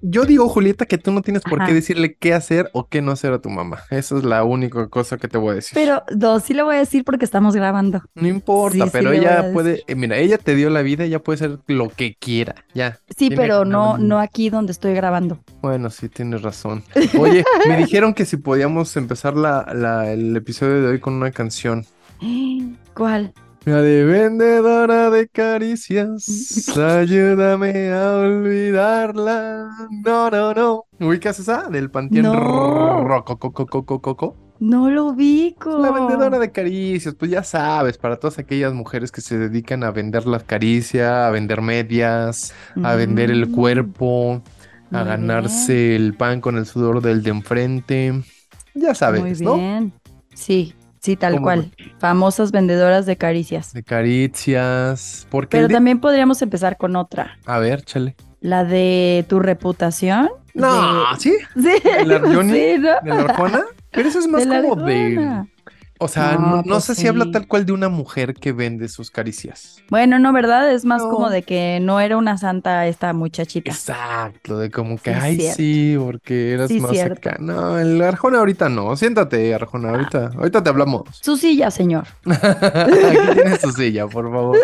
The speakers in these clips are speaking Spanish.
yo digo, Julieta, que tú no tienes por Ajá. qué decirle qué hacer o qué no hacer a tu mamá. Esa es la única cosa que te voy a decir. Pero no, sí le voy a decir porque estamos grabando. No importa, Sí, pero ella puede, eh, mira, ella te dio la vida, ella puede hacer lo que quiera, ya. Sí, Tiene pero no, no aquí donde estoy grabando. Bueno, sí, tienes razón. Oye, me dijeron que si podíamos empezar la, la- el episodio de hoy con una canción. ¿Cuál? La de vendedora de caricias, ayúdame a olvidarla. No, no, no. ¿Ubicas esa? Del Panteón No. Rococococococo. No lo ubico. La vendedora de caricias, pues ya sabes, para todas aquellas mujeres que se dedican a vender la caricia, a vender medias, a vender el Mm, cuerpo, a muy ganarse el pan con el sudor del de enfrente. Ya sabes, Muy ¿no? bien. Sí, sí, tal ¿Cómo cual. Famosas vendedoras de caricias. De caricias. Porque Pero también podríamos empezar con otra. A ver, chale. La de tu reputación. No, ¿sí? de- Sí, ¿De la sí, ¿no? ¿De la Arjona? Pero eso es más De como de... O sea, No, no, no pues sé si habla tal cual de una mujer que vende sus caricias. Bueno, no, ¿verdad? Es más No. como de que no era una santa esta muchachita. Exacto, de como que, Sí, ay, cierto. sí, porque eras Sí, más cierto. acá. No, el Arjona ahorita no. Siéntate, Arjona, ahorita, ahorita te hablamos. Su silla, señor. Aquí tienes tu silla, por favor.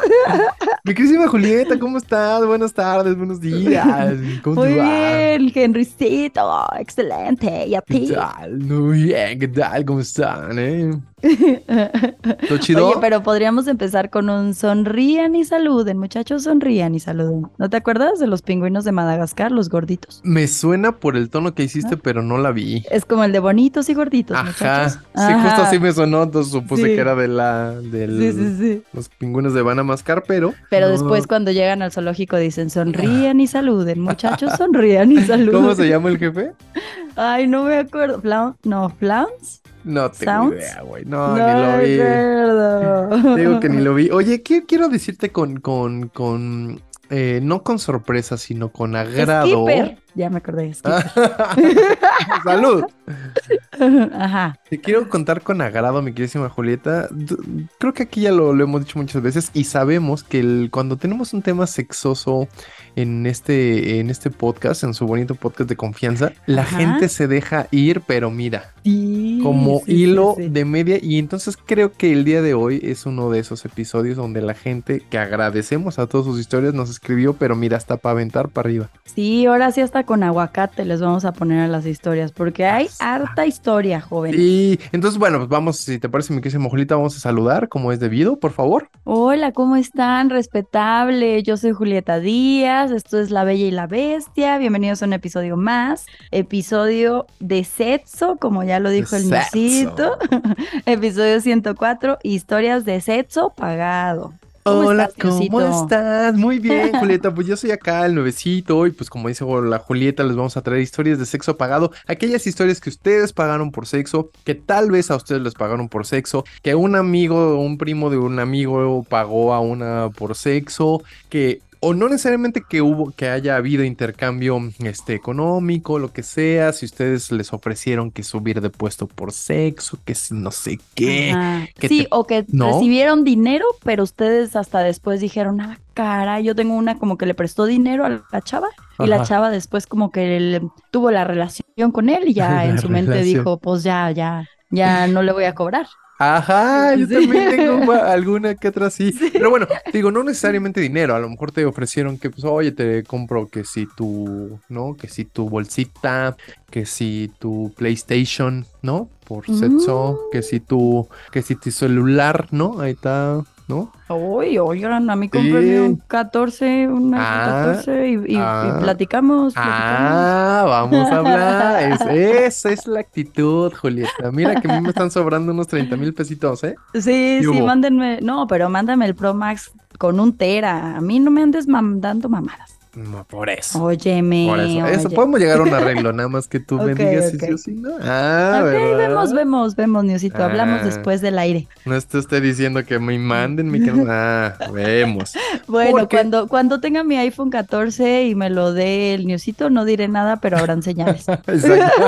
Mi querísima Julieta, ¿cómo estás? Buenas tardes, buenos días. ¿Cómo Muy te va? bien, Henrycito. Excelente. ¿Y a ¿Qué ti? tal? Muy bien, ¿qué tal? ¿Cómo están, eh? ¿Todo chido? Oye, pero podríamos empezar con un sonrían y saluden, muchachos, sonrían y saluden. ¿No te acuerdas de los pingüinos de Madagascar, los gorditos? Me suena por el tono que hiciste, pero no la vi. Es como el de bonitos y gorditos, Ajá. muchachos. Sí, justo así me sonó, entonces supuse Sí. que era de la, del, Sí, sí, sí. los pingüinos de Van a Mascar, pero. Pero no. después cuando llegan al zoológico dicen sonrían y saluden, muchachos, sonrían y saluden. ¿Cómo se llama el jefe? Ay, no me acuerdo. Flau- No, Flowns. No tengo ¿Sounds? idea, güey. No, No, ni lo me vi. acuerdo. Digo que ni lo vi. Oye, ¿qué quiero decirte con, con, con, eh, no con sorpresa, sino con agrado? Skipper. Ya me acordé. Skipper. Salud. Ajá. Te quiero contar con agrado, mi queridísima Julieta. Creo que aquí ya lo, lo hemos dicho muchas veces y sabemos que el- cuando tenemos un tema sexoso en este, en este podcast, en su bonito podcast de confianza, la Ajá. gente se deja ir, pero mira, Sí, como sí, hilo sí. de media. Y entonces creo que el día de hoy es uno de esos episodios donde la gente, que agradecemos a todas sus historias, nos escribió, pero mira, hasta para aventar para arriba. Sí, ahora sí hasta con aguacate les vamos a poner a las historias, porque hay harta historia, joven. Y entonces, bueno, pues vamos, si te parece, mi queridísima Julieta, vamos a saludar como es debido, por favor. Hola, ¿cómo están? Respetable. Yo soy Julieta Díaz, esto es La Bella y la Bestia. Bienvenidos a un episodio más, episodio de sexo, como ya lo dijo el. Nusito. episodio 104, historias de sexo pagado. ¿Cómo Hola, estás, ¿cómo estás? Muy bien, Julieta. Pues yo soy acá el nuevecito y pues como dice la Julieta, les vamos a traer historias de sexo pagado. Aquellas historias que ustedes pagaron por sexo, que tal vez a ustedes les pagaron por sexo, que un amigo un primo de un amigo pagó a una por sexo, que o no necesariamente que hubo, que haya habido intercambio este, económico, lo que sea, si ustedes les ofrecieron que subir de puesto por sexo, que si no sé qué. Ajá. que Sí, te- o que ¿No? recibieron dinero, pero ustedes hasta después dijeron, ah, cara, yo tengo una como que le prestó dinero a la chava y la chava después como que él tuvo la relación con él y ya La en su mente dijo, pues ya, ya, ya no le voy a cobrar. Ajá, yo Sí. también tengo alguna que otra así. Pero bueno, digo, no necesariamente dinero. A lo mejor te ofrecieron que, pues, oye, te compro que si tu, ¿no? Que si tu bolsita, que si tu PlayStation, ¿no? Por sexo, que si tu, que si tu celular, ¿no? Ahí está, ¿no? Uy, oigan, a mí cómprenme un 14, una Ah, 14 y, y- y ah. platicamos, platicamos. Ah, vamos a hablar. Es- esa es la actitud, Julieta. Mira que a mí me están sobrando unos 30 mil pesitos, ¿eh? Sí, ¿Qué sí, mándenme, no, pero mándame el Pro Max con un tera. A mí no me andes mandando mamadas. No, por eso. Óyeme. Por eso, eso, oye. podemos llegar a un arreglo, nada más que tú me Ok, digas si ok. sí o si no. Ah, Ok, ¿verdad? vemos, vemos, vemos, Niosito. Hablamos Ah. después del aire. No esté usted diciendo que me manden mi Ah, vemos. Bueno, Porque- cuando, cuando tenga mi iPhone 14 y me lo dé el Niosito, no diré nada, pero habrán señales. Exacto.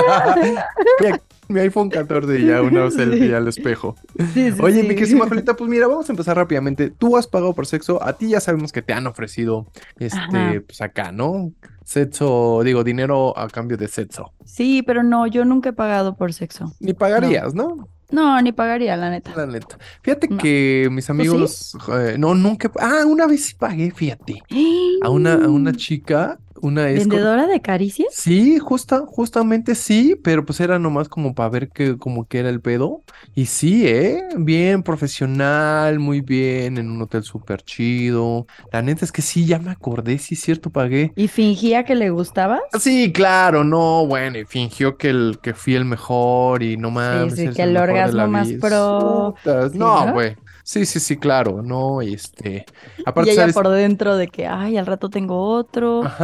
Mi iPhone 14 ya una selfie al espejo. Sí, sí, Oye, sí. mi querísima Julieta, pues mira, vamos a empezar rápidamente. Tú has pagado por sexo, a ti ya sabemos que te han ofrecido, este, Ajá. pues acá, ¿no? Sexo, digo, dinero a cambio de sexo. Sí, pero no, yo nunca he pagado por sexo. Ni pagarías, ¿no? No, ni pagaría, la neta. La neta. Fíjate No. que mis amigos, eh, no, nunca, ah, una vez sí pagué, fíjate, a una, a una chica, una. ¿Vendedora de caricias? Sí, justa, justamente sí, pero pues era nomás como para ver que, como que era el pedo. Y sí, ¿eh? Bien profesional, muy bien, en un hotel súper chido. La neta es que sí, ya me acordé, sí, es cierto, pagué. ¿Y fingía que le gustaba? Sí, claro, no, bueno, y fingió que el que fui el mejor y no mames, sí, eres que el orgasmo más pro. Putas, Sí, No, ¿no? Sí, sí, sí, claro, no, este, Y aparte, ella ¿sabes? por dentro de que, ay, al rato tengo otro. A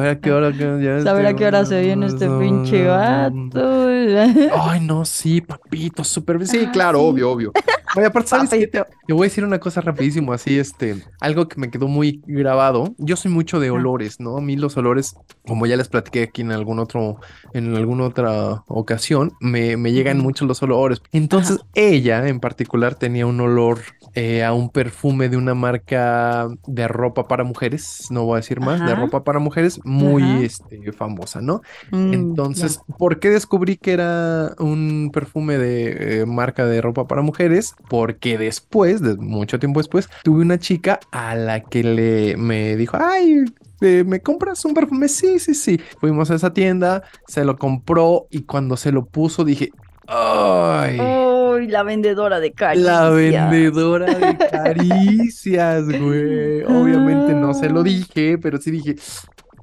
ver a qué hora ya Saber a qué hora se viene este pinche vato. Ay, no, sí, papito, súper bien. Sí, claro, sí. obvio, obvio. Oye, aparte, ¿sabes qué? Te, te voy a decir una cosa rapidísimo, así, este, algo que me quedó muy grabado. Yo soy mucho de olores, ¿no? A mí los olores, como ya les platiqué aquí en algún otro, en alguna otra ocasión, me, me llegan mucho los olores. Entonces, ella en particular tenía un olor eh, a un perfume de una marca de ropa para mujeres, no voy a decir más, de ropa para mujeres, muy, este, famosa, ¿no? Mm, Entonces, ¿por qué descubrí que era un perfume de eh, marca de ropa para mujeres? Porque después, de mucho tiempo después, tuve una chica a la que le me dijo, ay, eh, ¿me compras un perfume? Sí, sí, sí. Fuimos a esa tienda, se lo compró y cuando se lo puso dije, ay. ya. Uy, la vendedora de caricias. La vendedora de caricias, güey. Obviamente no se lo dije, pero sí dije,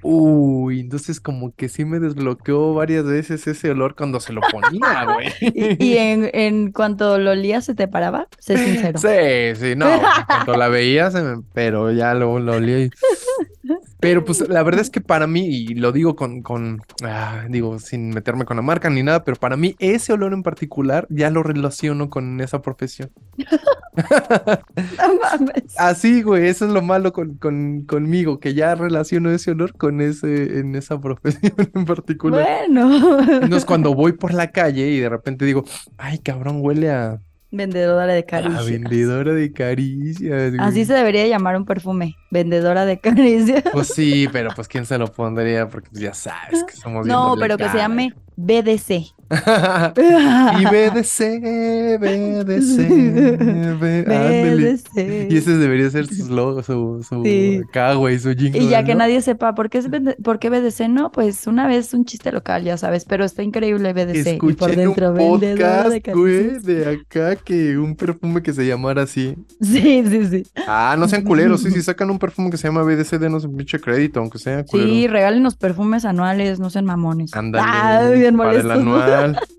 uy, entonces como que sí me desbloqueó varias veces ese olor cuando se lo ponía, güey. Y, y en, en cuanto lo olías, ¿se te paraba? Sé sincero. Sí, sí, no, cuando la veía, se me- pero ya lo, lo olía y- Pero pues la verdad es que para mí, y lo digo con, con ah, digo, sin meterme con la marca ni nada, pero para mí ese olor en particular ya lo relaciono con esa profesión. No mames. Así, güey, eso es lo malo con, con, conmigo, que ya relaciono ese olor con ese, en esa profesión en particular. Bueno. Entonces, cuando voy por la calle y de repente digo, ay, cabrón, huele a, Vendedora de caricias. vendedora de caricias, güey. Así se debería llamar un perfume. Vendedora de caricias. Pues sí, pero pues quién se lo pondría, porque pues, ya sabes que somos No, pero que se llame BDC. Y BDC, BDC. BDC. Y ese debería ser su logo, su, su Sí. güey, su jingle, Y ya que nadie sepa por qué, es BD por qué BDC, no, pues una vez un chiste local, ya sabes, pero está increíble BDC. y por Escuché en dentro, un vendedora de podcast, güey, de acá que un perfume que se llamara así. Sí, sí, sí. Ah, no sean culeros, sí, si sacan un perfume que se llama BDC, denos un pinche crédito, aunque sea culero. Sí, regálenos perfumes anuales, no sean mamones. Ándale, Ah, bien para el molestos.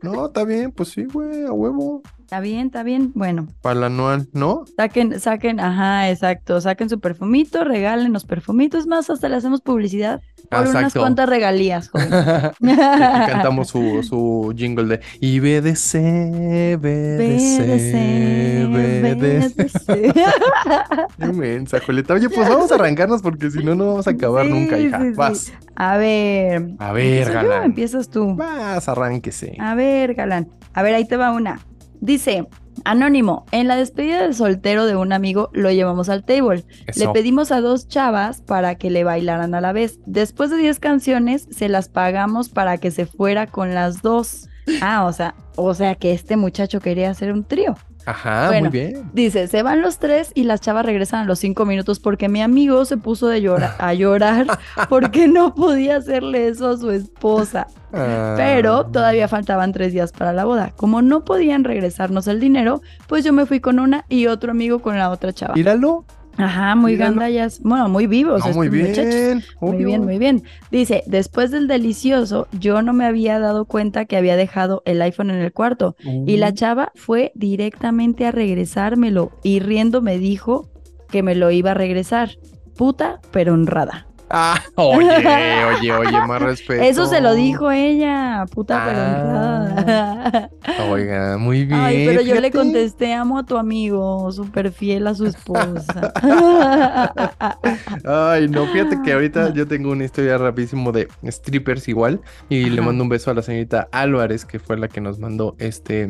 No, está bien, pues sí, güey, a huevo. Está bien, está bien. Bueno, Para el anual, ¿no? saquen, saquen, ajá, exacto. Saquen su perfumito, regalen los perfumitos más, hasta le hacemos publicidad por unas Exacto. cuantas regalías, joven. Cantamos su, su jingle de y BDC, BDC, BDC. Qué mensa, Julieta. Oye, pues vamos a arrancarnos porque si no, no vamos a acabar Sí, nunca, hija. sí, sí. Vas, A ver. A ver, ¿empiezo yo galán. empiezas tú? vas, arránquese. A ver, galán. A ver, ahí te va una. Dice, Anónimo, en la despedida del soltero de un amigo lo llevamos al table. Le pedimos a dos chavas para que le bailaran a la vez. Después de 10 canciones, se las pagamos para que se fuera con las dos. Ah, o sea, o sea que este muchacho quería hacer un trío. Ajá, Bueno. muy bien. Dice, se van los tres y las chavas regresan a los cinco minutos porque mi amigo se puso de llora- a llorar porque no podía hacerle eso a su esposa. Pero Ah, todavía faltaban tres días para la boda. Como no podían regresarnos el dinero, pues yo me fui con una y otro amigo con la otra chava. Míralo. Ajá, muy gandallas. Bueno, muy vivos No, muy bien. muchachos. Muy bien, muy bien. Dice, después del delicioso, yo no me había dado cuenta que había dejado el iPhone en el cuarto. Y la Uh, chava fue directamente a regresármelo y riendo me dijo que me lo iba a regresar. Puta, pero honrada. Ah, oye, oye, oye, más respeto. Eso se lo dijo ella, puta Ah. Oiga, muy bien. Ay, pero yo le contesté, amo a tu amigo, súper fiel a su esposa. Ay, no, fíjate que ahorita yo tengo una historia rapidísimo de strippers igual. Y le mando un beso a la señorita Álvarez, que fue la que nos mandó este.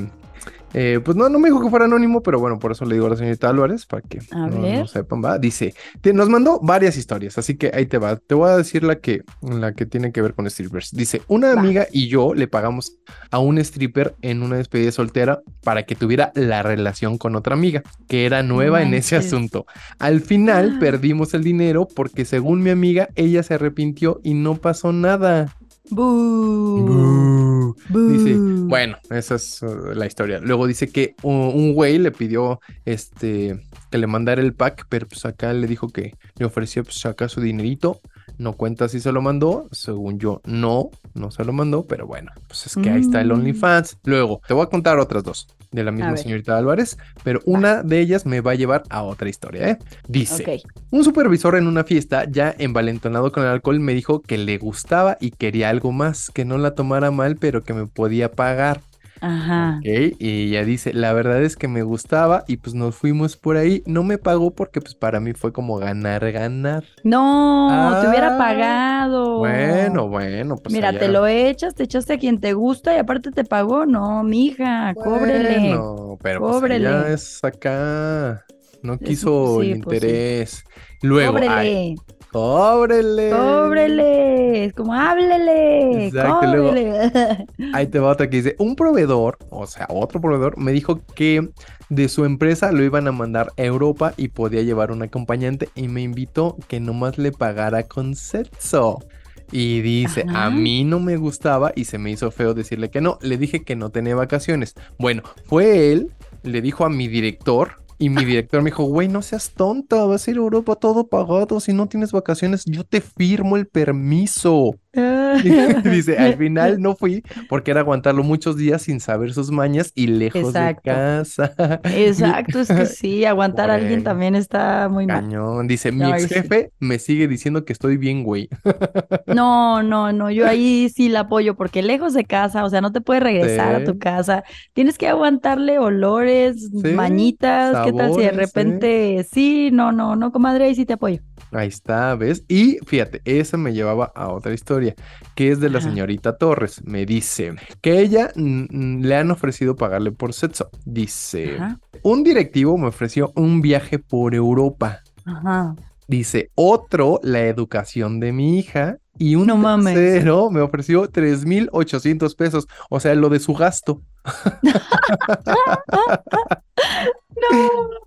Eh, pues no, no me dijo que fuera anónimo, pero bueno, por eso le digo a la señorita Álvarez, para que no, sepan, va. Dice, te- nos mandó varias historias, así que ahí te va. Te voy a decir la que, la que tiene que ver con strippers. Dice, una Va. amiga y yo le pagamos a un stripper en una despedida soltera para que tuviera la relación con otra amiga, que era nueva en ese asunto. Al final Ah. perdimos el dinero porque según mi amiga, ella se arrepintió y no pasó nada. Dice, bueno, esa es uh, la historia. Luego dice que uh, un güey le pidió este que le mandara el pack, pero pues acá le dijo que le ofreció pues acá su dinerito. No cuenta si se lo mandó, según yo no, no se lo mandó, pero bueno, pues es que ahí está el Mm. OnlyFans. Luego, te voy a contar otras dos de la misma señorita Álvarez, pero una de ellas me va a llevar a otra historia, ¿eh? Dice, un supervisor en una fiesta, ya envalentonado con el alcohol, me dijo que le gustaba y quería algo más, que no la tomara mal, pero que me podía pagar. Ajá. Ok, y ella dice, la verdad es que me gustaba y pues nos fuimos por ahí. No me pagó porque pues para mí fue como ganar, ganar. No, te hubiera Ah, pagado. Bueno, bueno, pues Mira, allá. te lo echas, te echaste a quien te gusta y aparte te pagó. No, mija, cóbrele. Bueno, pero pues Cóbrele. ella es acá. No quiso sí, el pues sí. interés. Luego, ay, Cóbrele, cóbrele. es como háblele, Exacto, luego-. Ahí te va otra que dice, un proveedor, o sea, otro proveedor, me dijo que de su empresa lo iban a mandar a Europa y podía llevar un acompañante y me invitó que nomás le pagara con sexo. Y dice, Ajá. a mí no me gustaba y se me hizo feo decirle que no. Le dije que no tenía vacaciones. Bueno, fue él, le dijo a mi director y mi director me dijo, güey, no seas tonta, vas a ir a Europa todo pagado. Si no tienes vacaciones, yo te firmo el permiso. Dice, al final no fui porque era aguantarlo muchos días sin saber sus mañas y lejos Exacto. de casa. Exacto, es que sí, aguantar a alguien también está muy mal. Cañón. Dice, mi ex sí. jefe me sigue diciendo que estoy bien, güey. No, no, no, yo ahí sí la apoyo porque lejos de casa, o sea, no te puedes regresar a tu casa, tienes que aguantarle olores, Sí, mañitas, ¿qué tal si de repente sí, no, no, no, comadre, ahí sí te apoyo. Ahí está, ¿ves? Y fíjate, esa me llevaba a otra historia, que es de la señorita Torres. Me dice que ella mm, mm, le han ofrecido pagarle por sexo. Dice, Ajá, un directivo me ofreció un viaje por Europa. ajá. Dice, otro, la educación de mi hija. Y un No mames. tercero me ofreció 3,800 pesos. O sea, lo de su gasto.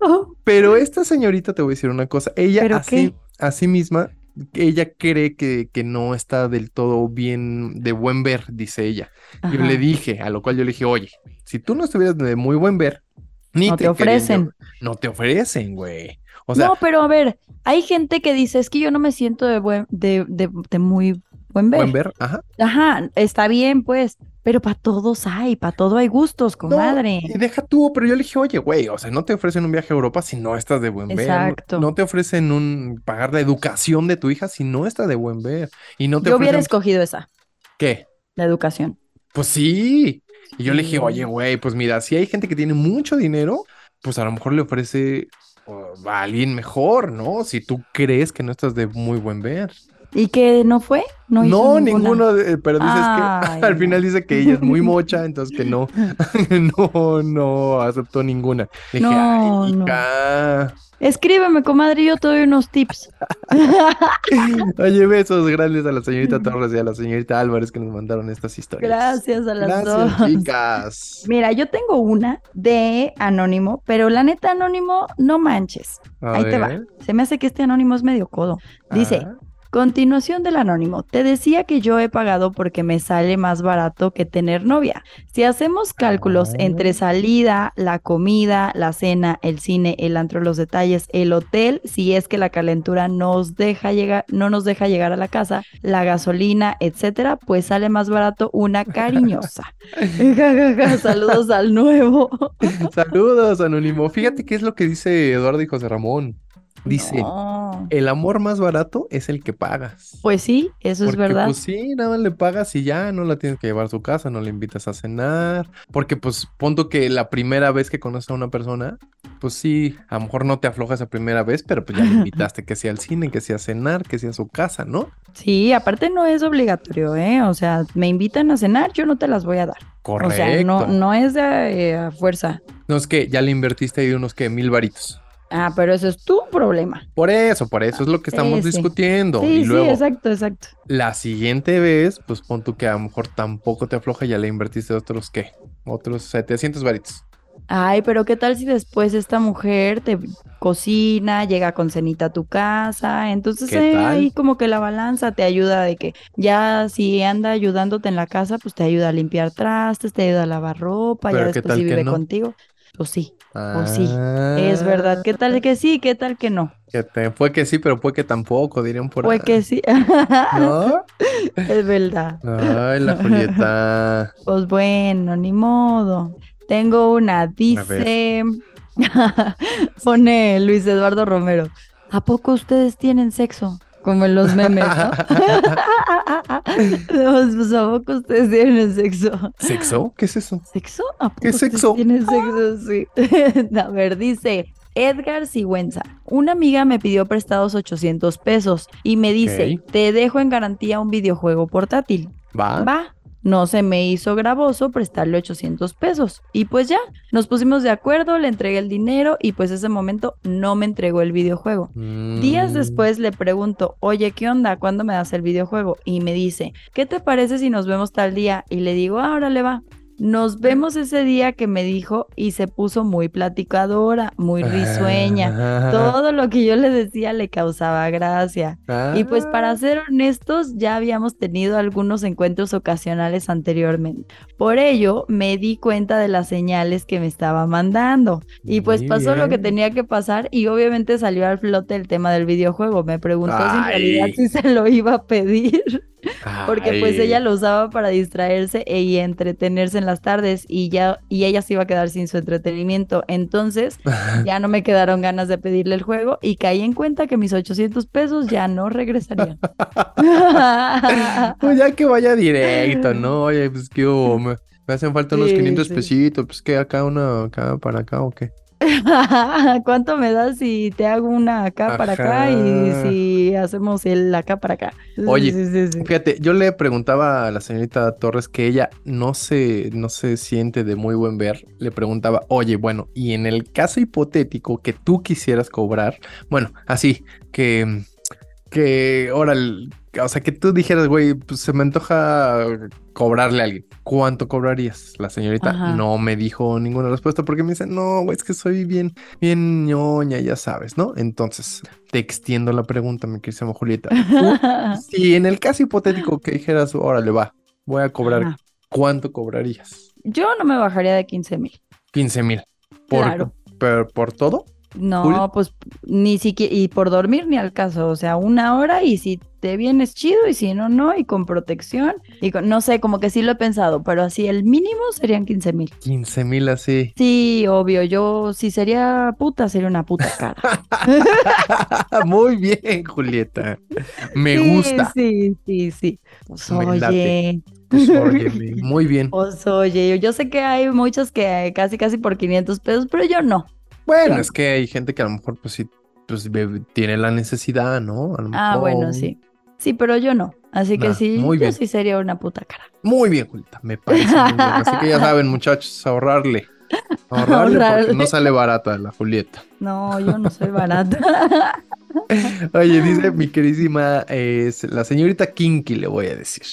No. Pero esta señorita, te voy a decir una cosa. Ella ¿Pero así, así misma, ella cree que, que no está del todo bien de buen ver, dice ella. Yo Ajá. le dije, a lo cual yo le dije, oye, si tú no estuvieras de muy buen ver, ni No te ofrecen. No te ofrecen, güey. O sea, no, pero a ver, hay gente que dice, es que yo no me siento de buen, de, de, de muy buen ver. buen ver, ajá. Ajá, está bien, pues, pero para todos hay, para todo hay gustos, No, comadre. y deja tú, pero yo le dije, oye, güey, o sea, no te ofrecen un viaje a Europa si no estás de buen ver. no- Exacto. No, te ofrecen un pagar la educación de tu hija si no está de buen ver. Y no te Yo hubiera escogido esa, ¿Qué? la educación. Pues sí. Y yo le dije, oye, güey, pues mira, si hay gente que tiene mucho dinero, pues a lo mejor le ofrece a alguien mejor, ¿no? Si tú crees que no estás de muy buen ver. ¿Y que no fue? No, hizo No, ninguna. ninguno, de- pero dices Ay, que al final dice que ella es muy mocha, entonces que no, no, no aceptó ninguna. Le dije, No, ay, no. Escríbeme, comadre, yo te doy unos tips. Oye, besos grandes a la señorita Torres y a la señorita Álvarez que nos mandaron estas historias. Gracias a las Gracias, dos. chicas. Mira, yo tengo una de Anónimo, pero la neta Anónimo, no manches. A Ahí te va. Se me hace que este Anónimo es medio codo. Dice, Ah, Continuación del anónimo. Te decía que yo he pagado porque me sale más barato que tener novia. Si hacemos cálculos Ah. entre salida, la comida, la cena, el cine, el antro, los detalles, el hotel, si es que la calentura nos deja llegar, no nos deja llegar a la casa, la gasolina, etcétera, pues sale más barato una cariñosa. Saludos al nuevo. Saludos, Anónimo. Fíjate qué es lo que dice Eduardo y José Ramón. Dice, No. el amor más barato es el que pagas. Pues sí, eso es verdad. Pues sí, nada más le pagas y ya no la tienes que llevar a su casa, no le invitas a cenar. Porque, pues, punto que la primera vez que conoces a una persona, pues sí, a lo mejor no te aflojas la primera vez, pero pues ya le invitaste que sea al cine, que sea a cenar, que sea a su casa, ¿no? Sí, aparte no es obligatorio, ¿eh? O sea, me invitan a cenar, yo no te las voy a dar. Correcto. O sea, no, no es de eh, a fuerza. No es que ya le invertiste ahí unos que mil varitos. Ah, pero eso es tu problema. Por eso, por eso es lo que estamos Sí, discutiendo. Sí, y sí, exacto, exacto. la siguiente vez, pues pon tú que a lo mejor tampoco te afloja, ya le invertiste otros, ¿qué? Otros 700 varitos. Ay, pero ¿qué tal si después esta mujer te cocina, llega con cenita a tu casa? Entonces ¿Qué eh, ahí como que la balanza te ayuda de que ya si anda ayudándote en la casa, pues te ayuda a limpiar trastes, te ayuda a lavar ropa, ya Pero ¿qué después si vive no? contigo. Pues sí, Pues sí, es Ah, verdad. ¿Qué tal que sí? ¿Qué tal que no? que te- fue que sí, pero fue que tampoco, dirían por Fue ahí. que sí. ¿No? Es verdad. Ay, la Julieta. Pues bueno, ni modo. Tengo una, dice, pone Luis Eduardo Romero. ¿A poco ustedes tienen sexo? Como en los memes, ¿no? No, pues, ¿A poco ustedes tienen sexo? ¿Sexo? ¿Qué es eso? ¿Sexo? ¿A poco ¿Qué sexo? tienen sexo? Sí. A ver, dice Edgar Sigüenza. Una amiga me pidió prestados 800 pesos y me dice, te dejo en garantía un videojuego portátil. ¿Va? Va. No se me hizo gravoso prestarle 800 pesos. Y pues ya, nos pusimos de acuerdo, le entregué el dinero y pues ese momento no me entregó el videojuego. Días Mm, después le pregunto, oye, ¿qué onda? ¿Cuándo me das el videojuego? Y me dice, ¿qué te parece si nos vemos tal día? Y le digo, ahora le va. Nos vemos ese día que me dijo y se puso muy platicadora, muy risueña. Ah, Todo lo que yo le decía le causaba gracia. Y pues ah, para ser honestos, ya habíamos tenido algunos encuentros ocasionales anteriormente. Por ello, me di cuenta de las señales que me estaba mandando. Y pues pasó lo que tenía que pasar y obviamente salió al flote el tema del videojuego. Me preguntó si en realidad sí se lo iba a pedir, porque pues ella lo usaba para distraerse e- y entretenerse en las tardes y ya y ella se iba a quedar sin su entretenimiento. Entonces, ya no me quedaron ganas de pedirle el juego y caí en cuenta que mis 800 pesos ya no regresarían. Pues ya que vaya directo, ¿no? Oye, pues que me, me hacen falta unos Sí, 500 sí. pesitos, pues que acá una, acá para acá o qué. ¿Cuánto me das si te hago una acá para acá y si hacemos el acá para acá? Oye, Sí, sí, sí. Fíjate, yo le preguntaba a la señorita Torres que ella no se, no se siente de muy buen ver. Le preguntaba, oye, bueno, y en el caso hipotético que tú quisieras cobrar, bueno, así, que, que, ahora, o sea, que tú dijeras, güey, pues se me antoja cobrarle a alguien. ¿Cuánto cobrarías? La señorita Ajá. no me dijo ninguna respuesta porque me dice, no, güey, es que soy bien, bien ñoña, ya sabes, ¿no? Entonces, te extiendo la pregunta, mi querida Julieta. Si en el caso hipotético que dijeras, órale, va, voy a cobrar, Ajá. ¿cuánto cobrarías? Yo no me bajaría de 15 mil. 15 mil. ¿Por, Claro. por, por todo? No, Cool. pues ni siquiera, y por dormir ni al caso, o sea, una hora y si te vienes chido y si no, no, y con protección, y con, no sé, como que sí lo he pensado, pero así el mínimo serían 15 mil. 15 mil así. Sí, obvio, yo si sería puta, sería una puta cara. Muy bien, Julieta. Me Sí, gusta. Sí, sí, sí. Pues oye, Pues, óyeme, muy bien. pues oye, yo sé que hay muchos que casi, casi por 500 pesos, pero yo no. Bueno, es que hay gente que a lo mejor, pues sí, pues tiene la necesidad, ¿no? A lo Ah, bueno, sí. Sí, pero yo no. Así que sí, muy yo bien. sí sería una puta cara. Muy bien, Julieta, me parece muy bien. Así que ya saben, muchachos, ahorrarle. Ahorrarle porque no sale barata la Julieta. No, yo no soy barata. Oye, dice mi queridísima, es la señorita Kinky, le voy a decir.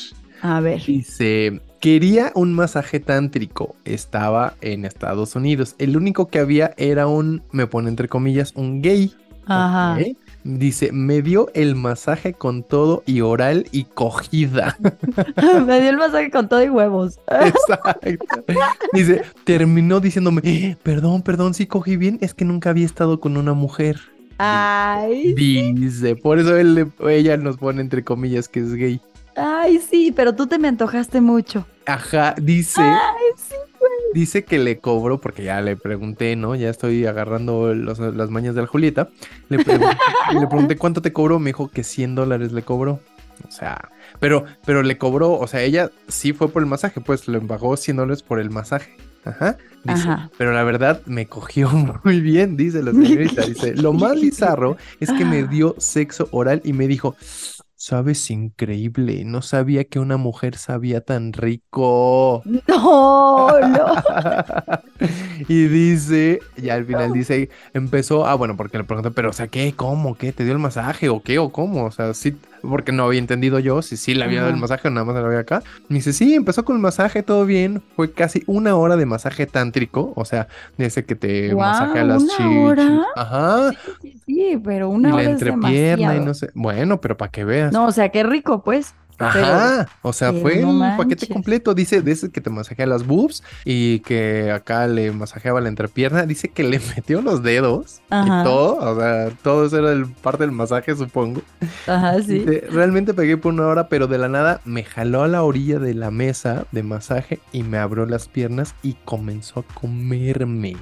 A ver. Dice, quería un masaje tántrico. Estaba en Estados Unidos. El único que había era un, me pone entre comillas, un gay. Ajá. Dice, me dio el masaje con todo y oral y cogida. Me dio el masaje con todo y huevos. Exacto. Dice, terminó diciéndome, "Eh, perdón, perdón, sí cogí bien, es que nunca había estado con una mujer. Ay, Dice, por eso él, ella nos pone entre comillas que es gay. Ay, sí, pero tú te me antojaste mucho. Ajá, dice, Ay, sí, dice que le cobró, porque ya le pregunté, ¿no? Ya estoy agarrando los- las mañas de la Julieta. Le pregunté, le pregunté cuánto te cobró, me dijo que 100 dólares le cobró. O sea, pero, pero le cobró, o sea, ella sí fue por el masaje, pues le pagó 100 dólares por el masaje. Ajá. Dice, Ajá. pero la verdad me cogió muy bien, dice la señorita. Dice, lo más bizarro es que me dio sexo oral y me dijo, sabes, increíble, no sabía que una mujer sabía tan rico. No, no. y dice, ya al final dice, empezó, ah, bueno, porque le pregunté, pero, o sea, ¿qué? ¿Cómo? ¿Qué? ¿Te dio el masaje o qué? ¿O cómo? O sea, sí, porque no había entendido yo si sí le había dado el masaje o nada más le había acá. Me dice, sí, empezó con el masaje, todo bien. Fue casi una hora de masaje tántrico, o sea, ese que te Guau, masajea las ¿una chichis. hora? Ajá. Sí, sí, sí, pero Y una la hora es entrepierna y no sé. Bueno, pero para que veas. No, o sea, qué rico, pues. Ajá, o sea, fue no el paquete completo. Dice, de ese que te masajea las boobs y que acá le masajeaba la entrepierna. Dice que le metió los dedos Ajá. y todo. O sea, todo eso era el parte del masaje, supongo. Ajá, sí. Dice, realmente pegué por una hora, pero de la nada me jaló a la orilla de la mesa de masaje y me abrió las piernas y comenzó a comerme.